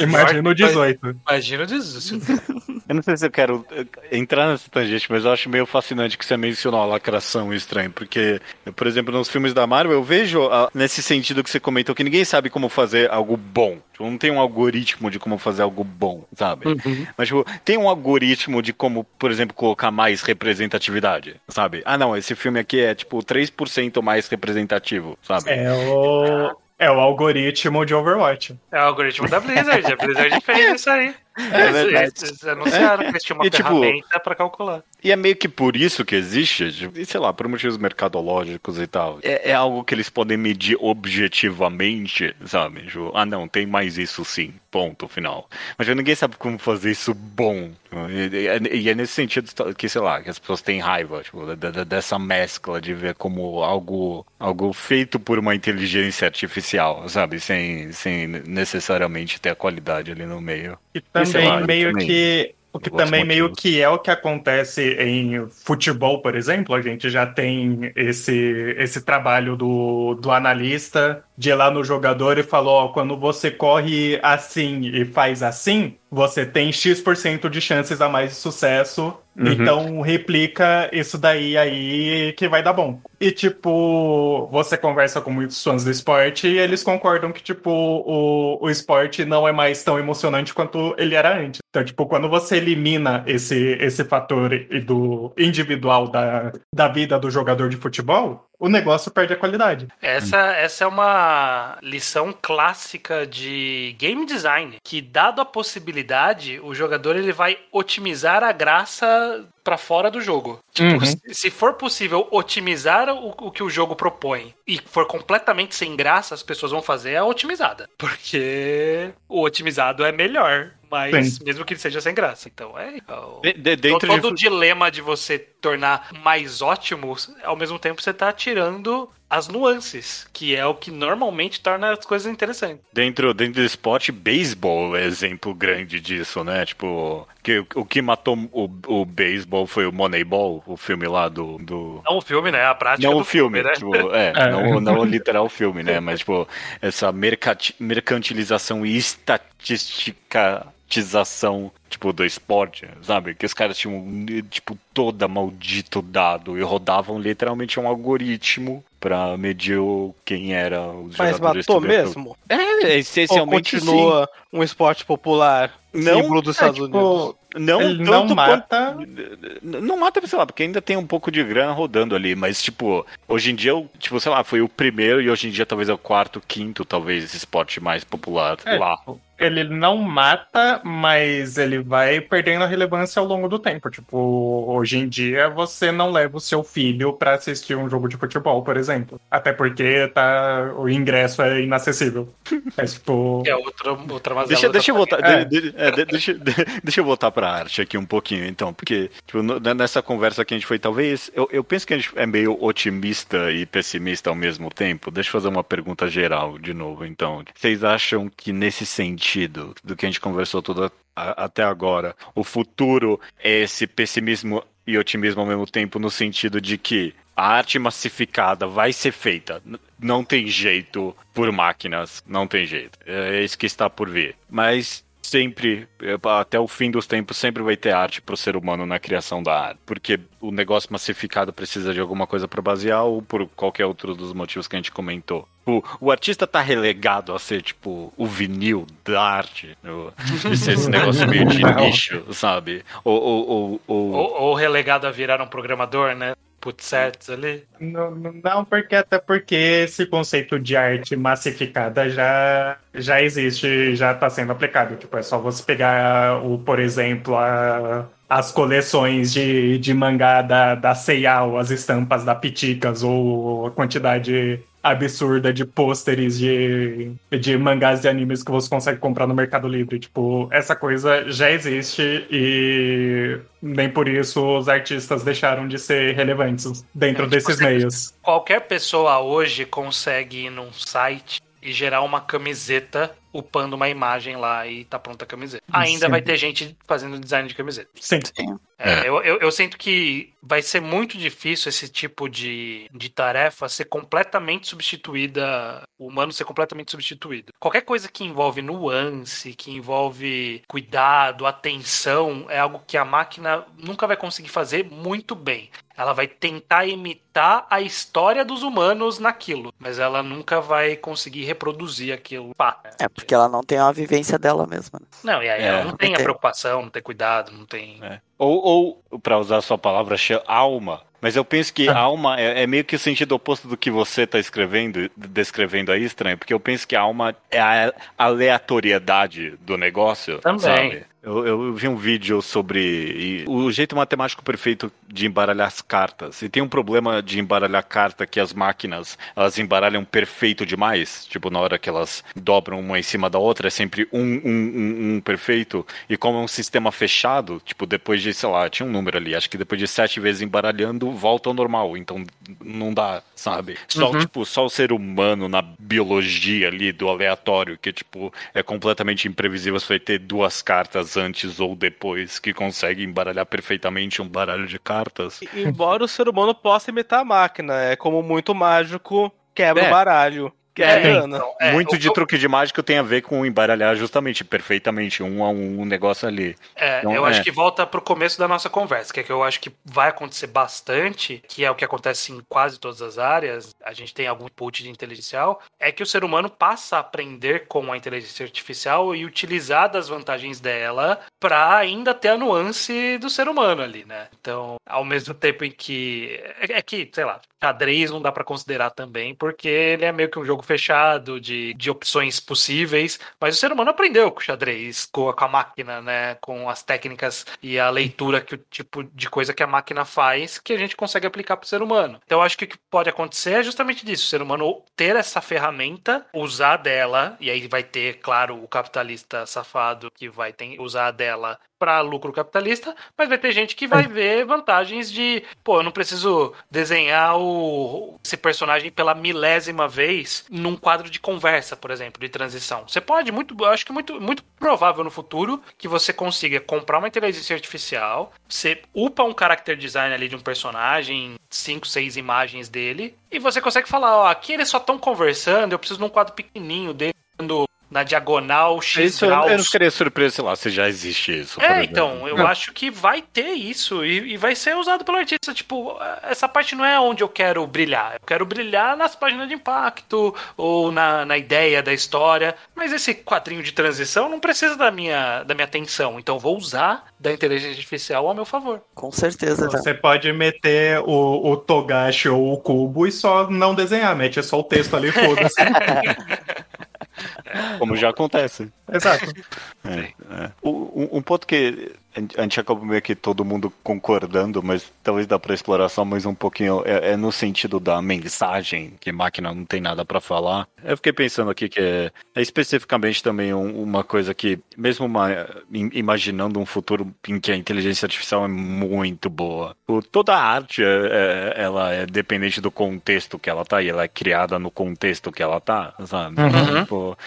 Imagina o 18. Imagina o 18. eu não sei se eu quero eh, entrar nessa tangente, mas eu acho meio fascinante que você mencionou a lacração estranha. Porque, por exemplo, nos filmes da Marvel, eu vejo a, nesse sentido que você comentou que ninguém sabe como fazer algo bom. Tipo, não tem um algoritmo de como fazer algo bom, sabe? Uhum. Mas, tipo, tem um algoritmo de como, por exemplo, colocar mais representatividade, sabe? Ah, não, esse filme aqui é, tipo, 3% mais representativo, sabe? É o... É o algoritmo de Overwatch. É o algoritmo da Blizzard. A Blizzard fez isso aí. É verdade. Eles anunciaram é. que eles tinham uma e, tipo, ferramenta tipo, pra calcular. E é meio que por isso que existe, tipo, sei lá, por motivos mercadológicos e tal. É, é algo que eles podem medir objetivamente, sabe? Tipo, ah, não, tem mais isso sim. Ponto final. Mas ninguém sabe como fazer isso bom. E, e é nesse sentido que, sei lá, que as pessoas têm raiva tipo, dessa mescla de ver como algo, algo feito por uma inteligência artificial, sabe? Sem, sem necessariamente ter a qualidade ali no meio. E também lá, meio também. que o que também meio que é o que acontece em futebol, por exemplo, a gente já tem esse, esse trabalho do, do analista de ir lá no jogador e falou, ó, quando você corre assim e faz assim, você tem X% de chances a mais de sucesso. Uhum. Então replica isso daí aí que vai dar bom. E tipo, você conversa com muitos fãs do esporte e eles concordam que, tipo, o, o esporte não é mais tão emocionante quanto ele era antes. Então, tipo, quando você elimina esse, esse fator do individual da, da vida do jogador de futebol, o negócio perde a qualidade. Essa, essa é uma lição clássica de game design, que dado a possibilidade, o jogador ele vai otimizar a graça para fora do jogo. Tipo, uhum. se for possível otimizar o, o, que o jogo propõe e for completamente sem graça, as pessoas vão fazer a otimizada. Porque o otimizado é melhor. Mas Sim. mesmo que ele seja sem graça. Então é. é de, de, todo de... o dilema de você tornar mais ótimo, ao mesmo tempo você tá tirando as nuances, que é o que normalmente torna as coisas interessantes. Dentro, dentro do esporte, beisebol é exemplo grande disso, né? Tipo, que, o que matou o, o beisebol foi o Moneyball, o filme lá do. do... Não o filme, né? A prática não do o filme, filme, né? tipo, é, É. Não, não o literal filme, né? Mas, tipo, essa mercati- mercantilização e estatisticação, tipo, do esporte, sabe? Que os caras tinham, tipo, toda maldito dado e rodavam literalmente um algoritmo pra medir quem era os Mas jogadores matou tudo. mesmo? É, Ou essencialmente continua um esporte popular, Não, símbolo dos É, Estados tipo, Unidos? sim. Não ele tanto não quanto- mata. Não mata, sei lá, porque ainda tem um pouco de grana rodando ali, mas, tipo, hoje em dia, eu, tipo, sei lá, foi o primeiro e hoje em dia talvez é o quarto, quinto, talvez, esse esporte mais popular É, lá. tipo, ele não mata, mas ele vai perdendo a relevância ao longo do tempo. Tipo, hoje em dia você não leva o seu filho pra assistir um jogo de futebol, por exemplo. Até porque tá, o ingresso é inacessível. É tipo. É outra, outra mazela Deixa, deixa eu voltar, É. de- de- é, de- deixa, de- deixa eu voltar pra arte aqui um pouquinho, então, porque tipo, no- nessa conversa que a gente foi, talvez, eu, eu penso que a gente é meio otimista e pessimista ao mesmo tempo. Deixa eu fazer uma pergunta geral de novo, então. Vocês acham que nesse sentido, do que a gente conversou toda, a- até agora, o futuro é esse pessimismo e otimismo ao mesmo tempo, no sentido de que a arte massificada vai ser feita. Não tem jeito por máquinas, não tem jeito. É isso que está por vir. Mas sempre, eh, até o fim dos tempos, sempre vai ter arte para o ser humano na criação da arte. Porque o negócio massificado precisa de alguma coisa para basear ou por qualquer outro dos motivos que a gente comentou. O, o artista tá relegado a ser, tipo, o vinil da arte. o- De ser esse negócio meio de nicho, sabe? Ou, ou, ou, ou- Ou, ou relegado a virar um programador, né? Put sets ali. Não, não- porque até porque esse conceito de arte massificada já, já existe, já está sendo aplicado. Tipo, é só você pegar o, por exemplo, a- as coleções de, de mangá da, da Seiya, as estampas da Piticas, ou a quantidade absurda de pôsteres de, de mangás de animes que você consegue comprar no Mercado Livre. Tipo, essa coisa já existe e nem por isso os artistas deixaram de ser relevantes dentro É, tipo, desses meios. Qualquer pessoa hoje consegue ir num site e gerar uma camiseta upando uma imagem lá e tá pronta a camiseta. Ainda Sim. vai ter gente fazendo design de camiseta. Sim. É, Eu, eu, eu sinto que vai ser muito difícil esse tipo de, de tarefa ser completamente substituída, o humano ser completamente substituído. Qualquer coisa que envolve nuance, que envolve cuidado, atenção, é algo que a máquina nunca vai conseguir fazer muito bem. Ela vai tentar imitar a história dos humanos naquilo, mas ela nunca vai conseguir reproduzir aquilo. Pá. É porque ela não tem uma vivência dela mesma. né? Não, e aí É. ela não tem a Tem. preocupação, não tem cuidado, não tem. É. Ou, ou para usar a sua palavra, alma. Mas eu penso que Ah. alma é, é meio que o sentido oposto do que você está escrevendo, descrevendo aí, estranho, porque eu penso que a alma é a aleatoriedade do negócio, Também. sabe? Eu, eu vi um vídeo sobre o jeito matemático perfeito de embaralhar as cartas. E tem um problema de embaralhar carta que as máquinas elas embaralham perfeito demais. Tipo, na hora que elas dobram uma em cima da outra, é sempre um, um, um, um perfeito. E como é um sistema fechado, tipo, depois de, sei lá, tinha um número ali, acho que depois de sete vezes embaralhando, volta ao normal. Então não dá, sabe? Só, Uhum. tipo, só o ser humano na biologia ali do aleatório, que, tipo, é completamente imprevisível se vai ter duas cartas antes ou depois que consegue embaralhar perfeitamente um baralho de cartas. Embora o ser humano possa imitar a máquina, é como muito mágico quebra É. o baralho. Que é, É, então, é, Muito o- de truque de mágico tem a ver com embaralhar justamente perfeitamente um a um um negócio ali. É, Então, eu é. acho que volta pro começo da nossa conversa, que é que eu acho que vai acontecer bastante, que é o que acontece em quase todas as áreas, a gente tem algum input de inteligencial, é que o ser humano passa a aprender com a inteligência artificial e utilizar das vantagens dela para ainda ter a nuance do ser humano ali, né? Então, ao mesmo tempo em que é, é que, sei lá, xadrez não dá para considerar também, porque ele é meio que um jogo fechado de, de opções possíveis, mas o ser humano aprendeu com o xadrez, com a, máquina, né, com as técnicas e a leitura que o tipo de coisa que a máquina faz, que a gente consegue aplicar para o ser humano. Então, eu acho que o que pode acontecer é justamente disso, o ser humano ter essa ferramenta, usar dela, e aí vai ter, claro, o capitalista safado que vai ter, usar dela para lucro capitalista, mas vai ter gente que vai ver vantagens de, pô, eu não preciso desenhar o, esse personagem pela milésima vez num quadro de conversa, por exemplo, de transição. Você pode, muito, eu acho que muito, muito provável no futuro que você consiga comprar uma inteligência artificial, você upa um character design ali de um personagem, cinco, seis imagens dele, e você consegue falar, ó, aqui eles só estão conversando, eu preciso de um quadro pequenininho dele na diagonal X Isso graus. eu não ficaria surpreso, sei lá, se já existe isso. É, então, eu Não. acho que vai ter isso e, e vai ser usado pelo artista. Tipo, essa parte não é onde eu quero brilhar. Eu quero brilhar nas páginas de impacto ou na, na ideia da história. Mas esse quadrinho de transição não precisa da minha, da minha atenção. Então, eu vou usar da inteligência artificial ao meu favor. Com certeza. já. Você pode meter o, o Togashi ou o Cubo e só não desenhar, mete só o texto ali, foda-se. Como já acontece. Exato. É, é. O- Um, um ponto que a gente acaba meio que todo mundo concordando, mas talvez dá pra explorar só mais um pouquinho, é, é no sentido da mensagem, que máquina não tem nada pra falar. Eu fiquei pensando aqui que é, é especificamente também um- uma coisa que, mesmo uma- im- imaginando um futuro em que a inteligência artificial é muito boa, o- toda a arte, é- é- ela é dependente do contexto que ela tá, e ela é criada no contexto que ela tá, sabe? Uhum. Tipo,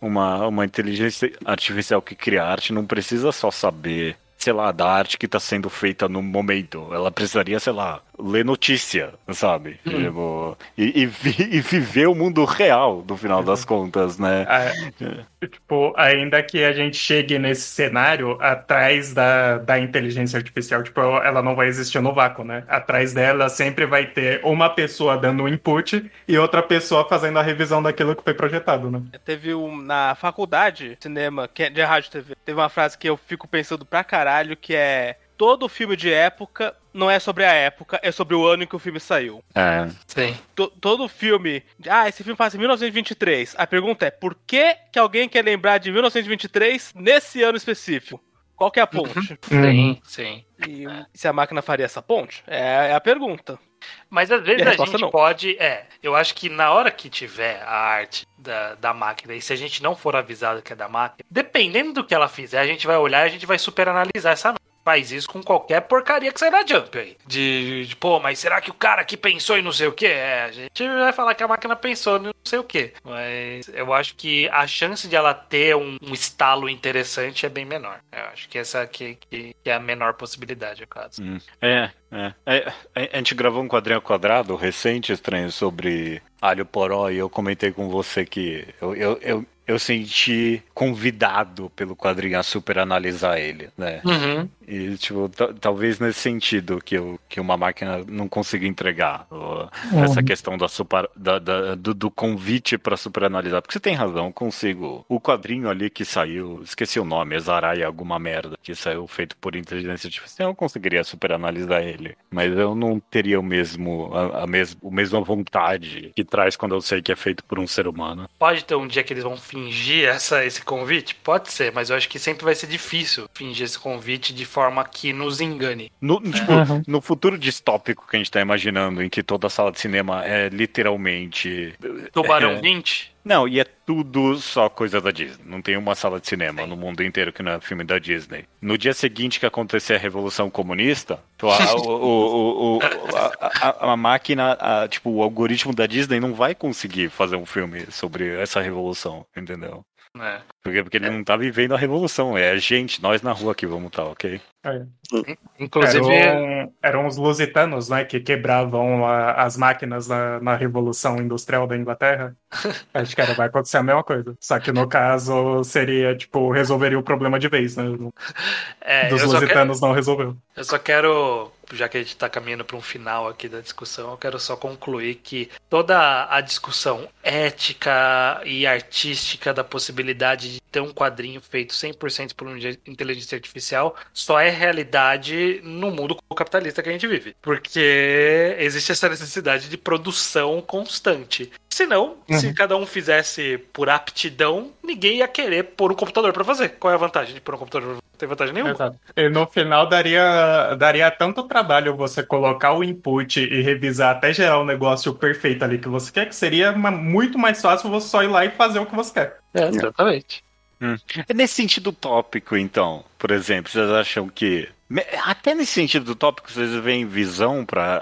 uma, uma inteligência artificial que cria arte não precisa só saber, sei lá, da arte que está sendo feita no momento. Ela precisaria, sei lá, ler notícia, sabe? Tipo, e, e vi- e viver o mundo real, no final das contas, né? É, tipo, ainda que a gente chegue nesse cenário, atrás da, da inteligência artificial, tipo, ela não vai existir no vácuo, né? Atrás dela sempre vai ter uma pessoa dando o input e outra pessoa fazendo a revisão daquilo que foi projetado, né? Teve um, na faculdade de cinema, é de rádio e TV, teve uma frase que eu fico pensando pra caralho, que é todo filme de época não é sobre a época, é sobre o ano em que o filme saiu. É. Sim. To- todo filme, ah, esse filme passa em 1923. A pergunta é, por que que alguém quer lembrar de 1923 nesse ano específico? Qual que é a ponte? Sim, sim. E se a máquina faria essa ponte? É, é a pergunta. Mas às vezes E a a, gente não. pode. É, eu acho que na hora que tiver a arte da, da máquina, e se a gente não for avisado que é da máquina, dependendo do que ela fizer, a gente vai olhar e a gente vai super analisar essa máquina. Faz isso com qualquer porcaria que sai na Jump aí. De, de, pô, mas será que o cara que pensou em não sei o que? É, a gente vai falar que a máquina pensou em não sei o que. Mas eu acho que a chance de ela ter um, um estalo interessante é bem menor. Eu acho que essa aqui que, que é a menor possibilidade, no caso. Hum. É, é. É, A gente gravou um quadrinho ao quadrado recente, estranho, sobre alho poró, e eu comentei com você que eu, eu, eu, eu senti convidado pelo quadrinho a super analisar ele, né? Uhum. E, tipo, ta- talvez nesse sentido que, eu, que uma máquina não consiga entregar ó, essa questão da super, da- da- do, do convite para superanalisar. Porque você tem razão, eu consigo. O quadrinho ali que saiu, esqueci o nome, Exarai alguma merda, que saiu feito por inteligência artificial, eu conseguiria superanalisar ele. Mas eu não teria o mesmo, a, a mes, a mesma vontade que traz quando eu sei que é feito por um ser humano. Pode ter um dia que eles vão fingir essa, esse convite? Pode ser, mas eu acho que sempre vai ser difícil fingir esse convite de forma que nos engane. No, tipo, no futuro distópico que a gente tá imaginando, em que toda sala de cinema é literalmente. Tubarão É. 20? Não, e é tudo só coisa da Disney. Não tem uma sala de cinema no mundo inteiro que não é filme da Disney. No dia seguinte que acontecer a Revolução Comunista, a, o- o- o- o- a- a- a máquina, a- tipo, o algoritmo da Disney não vai conseguir fazer um filme sobre essa revolução, entendeu? É. Porque, porque ele não tá vivendo a revolução, é a gente, nós na rua que vamos estar, ok? Inclusive, Eram, eram os lusitanos, né, que quebravam a- as máquinas na, na Revolução Industrial da Inglaterra. Acho que era, vai acontecer a mesma coisa. Só que no caso seria, tipo, resolveria o problema de vez, né? é, Dos só quero, lusitanos não resolveu. eu só quero, já que a gente tá caminhando para um final aqui da discussão, eu quero só concluir que toda a discussão ética e artística da possibilidade de ter um quadrinho feito 100% por inteligência artificial só é realidade no mundo capitalista que a gente vive. Porque existe essa necessidade de produção constante. Senão, se cada um fizesse por aptidão, ninguém ia querer pôr um computador pra fazer. Qual é a vantagem de pôr um computador? Não tem vantagem nenhuma. Exato. E no final daria, daria tanto trabalho você colocar o input e revisar até gerar o negócio perfeito ali que você quer, que seria uma- muito mais fácil você só ir lá e fazer o que você quer. É, exatamente. É nesse sentido tópico, então, por exemplo, vocês acham que até nesse sentido do tópico, vocês veem visão para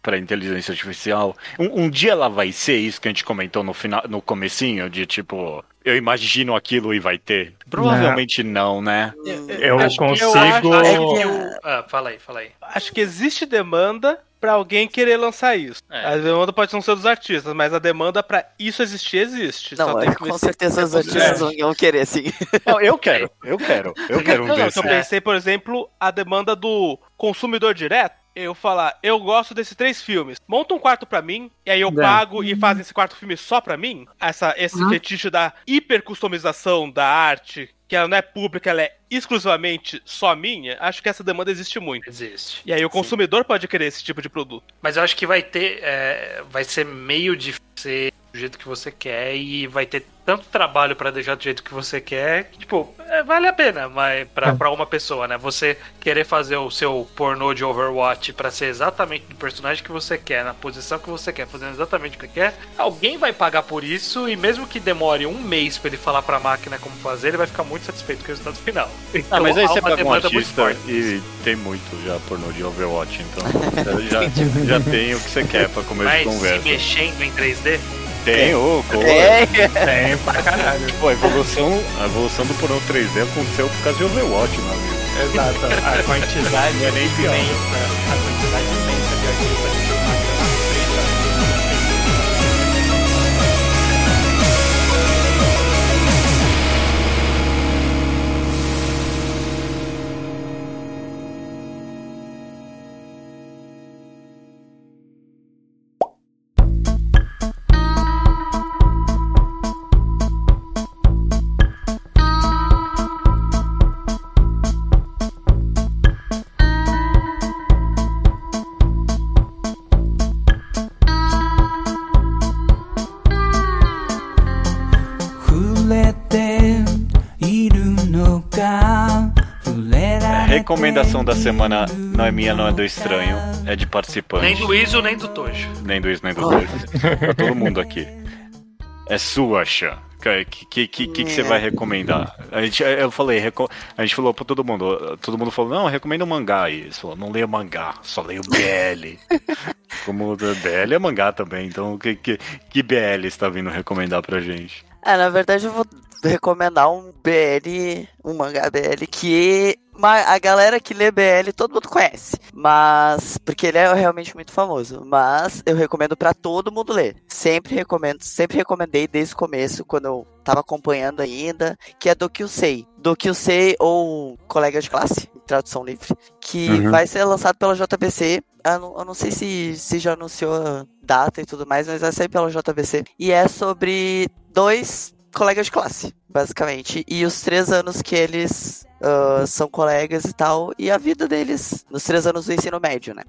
para inteligência artificial. Um, um dia ela vai ser isso que a gente comentou no final, no comecinho, de tipo, eu imagino aquilo e vai ter. Provavelmente não, né? Eu Acho que eu consigo. acho- É Que que- o- Ah, fala aí, fala aí. Acho que existe demanda pra alguém querer lançar isso. É. A demanda pode não ser dos artistas, mas a demanda pra isso existir existe. Só Não, tem é, com certeza os é artistas vão, vão querer, sim. Não, eu quero, eu quero, eu quero um Não, não, desse. eu pensei, por exemplo, a demanda do consumidor direto. Eu falar, eu gosto desses três filmes. Monta um quarto pra mim, e aí eu É. pago e fazem esse quarto filme só pra mim. Essa, esse fetiche da hipercustomização da arte, que ela não é pública, ela é exclusivamente só minha. Acho que essa demanda existe muito. Existe. E aí o consumidor pode querer esse tipo de produto. Mas eu acho que vai ter. é, vai ser meio difícil ser do jeito que você quer e vai ter tanto trabalho pra deixar do jeito que você quer que, tipo, é, vale a pena, mas pra, pra uma pessoa, né? Você querer fazer o seu pornô de Overwatch pra ser exatamente do personagem que você quer, na posição que você quer, fazendo exatamente o que quer, alguém vai pagar por isso e mesmo que demore um mês pra ele falar pra máquina como fazer, ele vai ficar muito satisfeito com o resultado final. Ah, mas aí há você uma pega um demanda muito artista forte. e tem muito já pornô de Overwatch, então já, já tem o que você quer pra comer de Mas se conversa. mexendo em 3D, Tem, ô, co- É, Tem pra caralho. Pô, a evolução, a evolução do pornô 3D aconteceu por causa de Overwatch, meu amigo. Exato. A quantidade Não é nem imensa. A quantidade imensa de artistas recomendação da semana não é minha, não é do estranho, é de participante. nem do Iso, nem do Tojo. Nem do isso, nem do dois. pra todo mundo aqui. É sua, Xan. O que, que, que, que, que você vai recomendar? A gente, eu falei, reco- a gente falou pra todo mundo. Todo mundo falou, não, recomenda um mangá. E eles falaram, não leio mangá, só leio BL. Como BL é mangá também, então que, que, que BL está vindo recomendar pra gente? É, na verdade eu vou recomendar um BL, um mangá BL que a galera que lê BL todo mundo conhece, mas porque ele é realmente muito famoso, mas eu recomendo pra todo mundo ler. Sempre recomendo, sempre recomendei desde o começo quando eu tava acompanhando ainda, que é do Kyusei. Do Kyusei ou Colega de Classe, em tradução livre, que Uhum. vai ser lançado pela JBC. Eu não, eu não sei se, se já anunciou a data e tudo mais, mas vai sair pela JBC. E é sobre dois colegas de classe, basicamente. E os três anos que eles ah, são colegas e tal, e a vida deles nos três anos do ensino médio, né?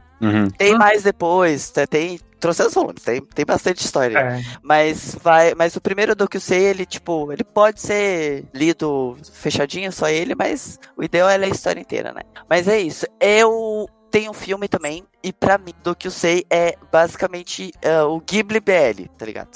Tem mais depois, tá- tem trocentos volumes, tem, tem bastante história. É. Mas vai, mas o primeiro do que eu sei, ele tipo, ele pode ser lido fechadinho, só ele, mas o ideal é ler a história inteira, né? Mas é isso. Eu tenho um filme também, e pra mim, do que eu sei, é basicamente ah, o Ghibli BL, tá ligado?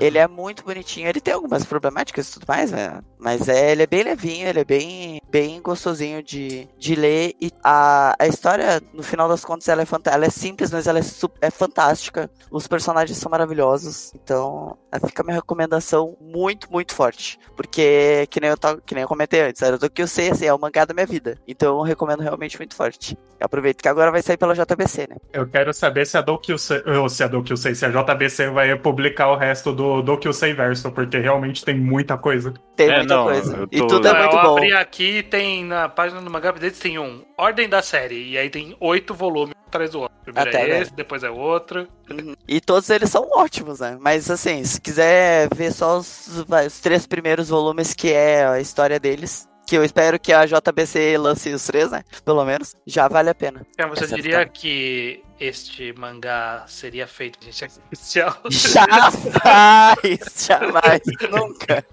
Ele é muito bonitinho, ele tem algumas problemáticas e tudo mais, né? Mas é, ele é bem levinho, ele é bem, bem gostosinho de, de ler. E a, a história, no final das contas, ela é, fanta- ela é simples, mas ela é, su- é fantástica. Os personagens são maravilhosos. Então, fica a minha recomendação muito, muito forte. Porque, que nem eu, to- que nem eu comentei antes, era do que eu sei, assim, é o mangá da minha vida. Então, eu recomendo realmente muito forte. Aproveito que agora vai sair pela JBC, né? Eu quero saber se a Dokyusei, ou se a Dokyusei, se a JBC vai publicar o resto do Dokyusei Verso, porque realmente tem muita coisa. Tem É, muita não, coisa. eu E tô- tudo é muito eu bom. abri aqui tem na página do mangá deles tem um ordem da série e aí tem oito volumes um atrás do outro. Primeiro Até, é né? esse, depois é outro. Uhum. E todos eles são ótimos, né? Mas assim, se quiser ver só os, os três primeiros volumes, que é a história deles, que eu espero que a JBC lance os três, né? Pelo menos, já vale a pena. Então, você Essa é diria história. que este mangá seria feito de inteligência artificial? Jamais! Jamais! Nunca!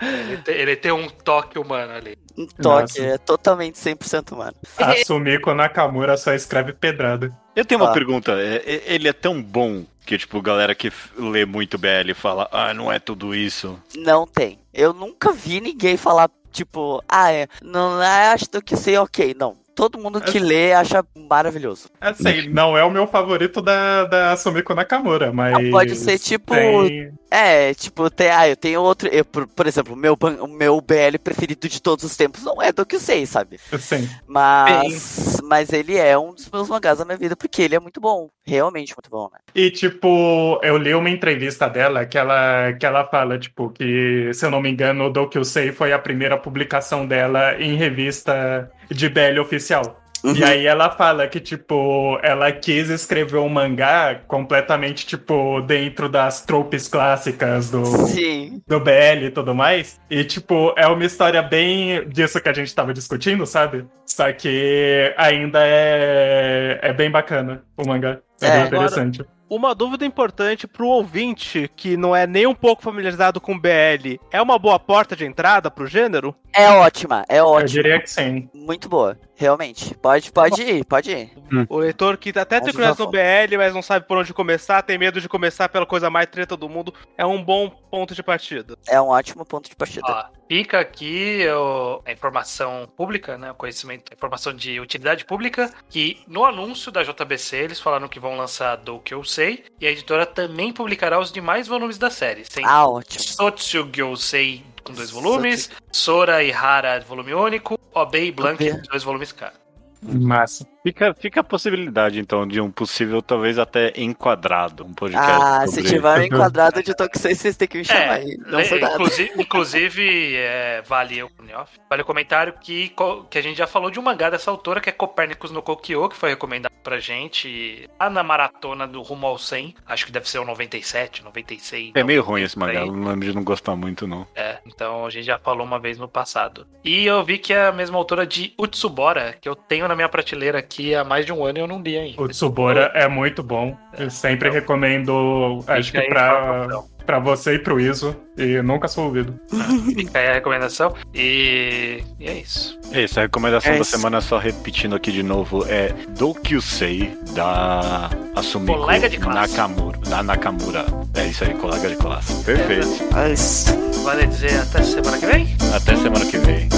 ele, tem, ele tem um toque humano ali. Um toque, Nossa. é totalmente 100% humano. Assumir que o Nakamura só escreve pedrada. Eu tenho uma Ah. pergunta. é- é- Ele é tão bom Que, tipo, galera que lê muito BL fala, ah, não é tudo isso. Não tem. Eu nunca vi ninguém falar, tipo, ah, é, não acho que sei ok. Não, todo mundo que lê acha maravilhoso. Assim, não é o meu favorito da, da Sumiko Nakamura, mas. Não, pode ser tipo. Tem... É, tipo, tem, ah, eu tenho outro. Eu, por, por exemplo, o meu, o meu BL preferido de todos os tempos não é do que eu sei, sabe? Sim. Mas, mas ele é um dos meus mangás da minha vida, porque ele é muito bom. Realmente muito bom, né? E, tipo, eu li uma entrevista dela que ela, que ela fala, tipo, que, se eu não me engano, o Do Que Eu Sei foi a primeira publicação dela em revista de BL oficial. Uhum. E aí ela fala que, tipo, ela quis escrever um mangá completamente, tipo, dentro das tropes clássicas do, Sim. do BL e tudo mais. E, tipo, é uma história bem disso que a gente tava discutindo, sabe? Só que ainda é, é bem bacana o mangá. É, é bem interessante. Uma dúvida importante pro ouvinte que não é nem um pouco familiarizado com BL. É uma boa porta de entrada pro gênero? É ótima, é ótima. Eu diria que sim. Muito boa, realmente. Pode, pode ir, pode ir. Hum. O leitor que até tem curiosidade no BL, mas não sabe por onde começar, tem medo de começar pela coisa mais treta do mundo, é um bom ponto de partida. É um ótimo ponto de partida. Ó, fica aqui a informação pública, né? O conhecimento, a informação de utilidade pública, que no anúncio da JBC eles falaram que vão lançar do que eu sei, e a editora também publicará os demais volumes da série. Sem ah, ótimo. Sotsu Gyosei com dois volumes, Sora e Hara volume único, OB e Blank dois volumes cada. Massa. Fica, fica a possibilidade, então, de um possível, talvez até enquadrado, um podcast. Ah, sobre... se tiver um enquadrado de Tokusei, vocês têm que me chamar é, aí. Não foi nada. Inclusive, inclusive é, vale o vale o comentário que, que a gente já falou de um mangá dessa autora, que é Copérnicos no Kokyo, que foi recomendado pra gente lá na maratona do Rumo ao 100. Acho que deve ser o 97, 96. É meio ruim esse mangá, não lembro de não gostar muito, não. É, então a gente já falou uma vez no passado. E eu vi que é a mesma autora de Utsubora, que eu tenho na minha prateleira aqui há mais de um ano e eu não li ainda. O Tsubora é muito bom. É, eu sempre então, recomendo, acho que pra, pra você e pro Iso, e nunca sou ouvido. Fica aí a recomendação. E, e é isso. É isso, a recomendação é da semana, só repetindo aqui de novo, é Do Kyusei, da Asumiko colega de classe. Nakamura, da Nakamura. É isso aí, colega de classe. Perfeito. É, vale dizer até semana que vem? Até semana que vem.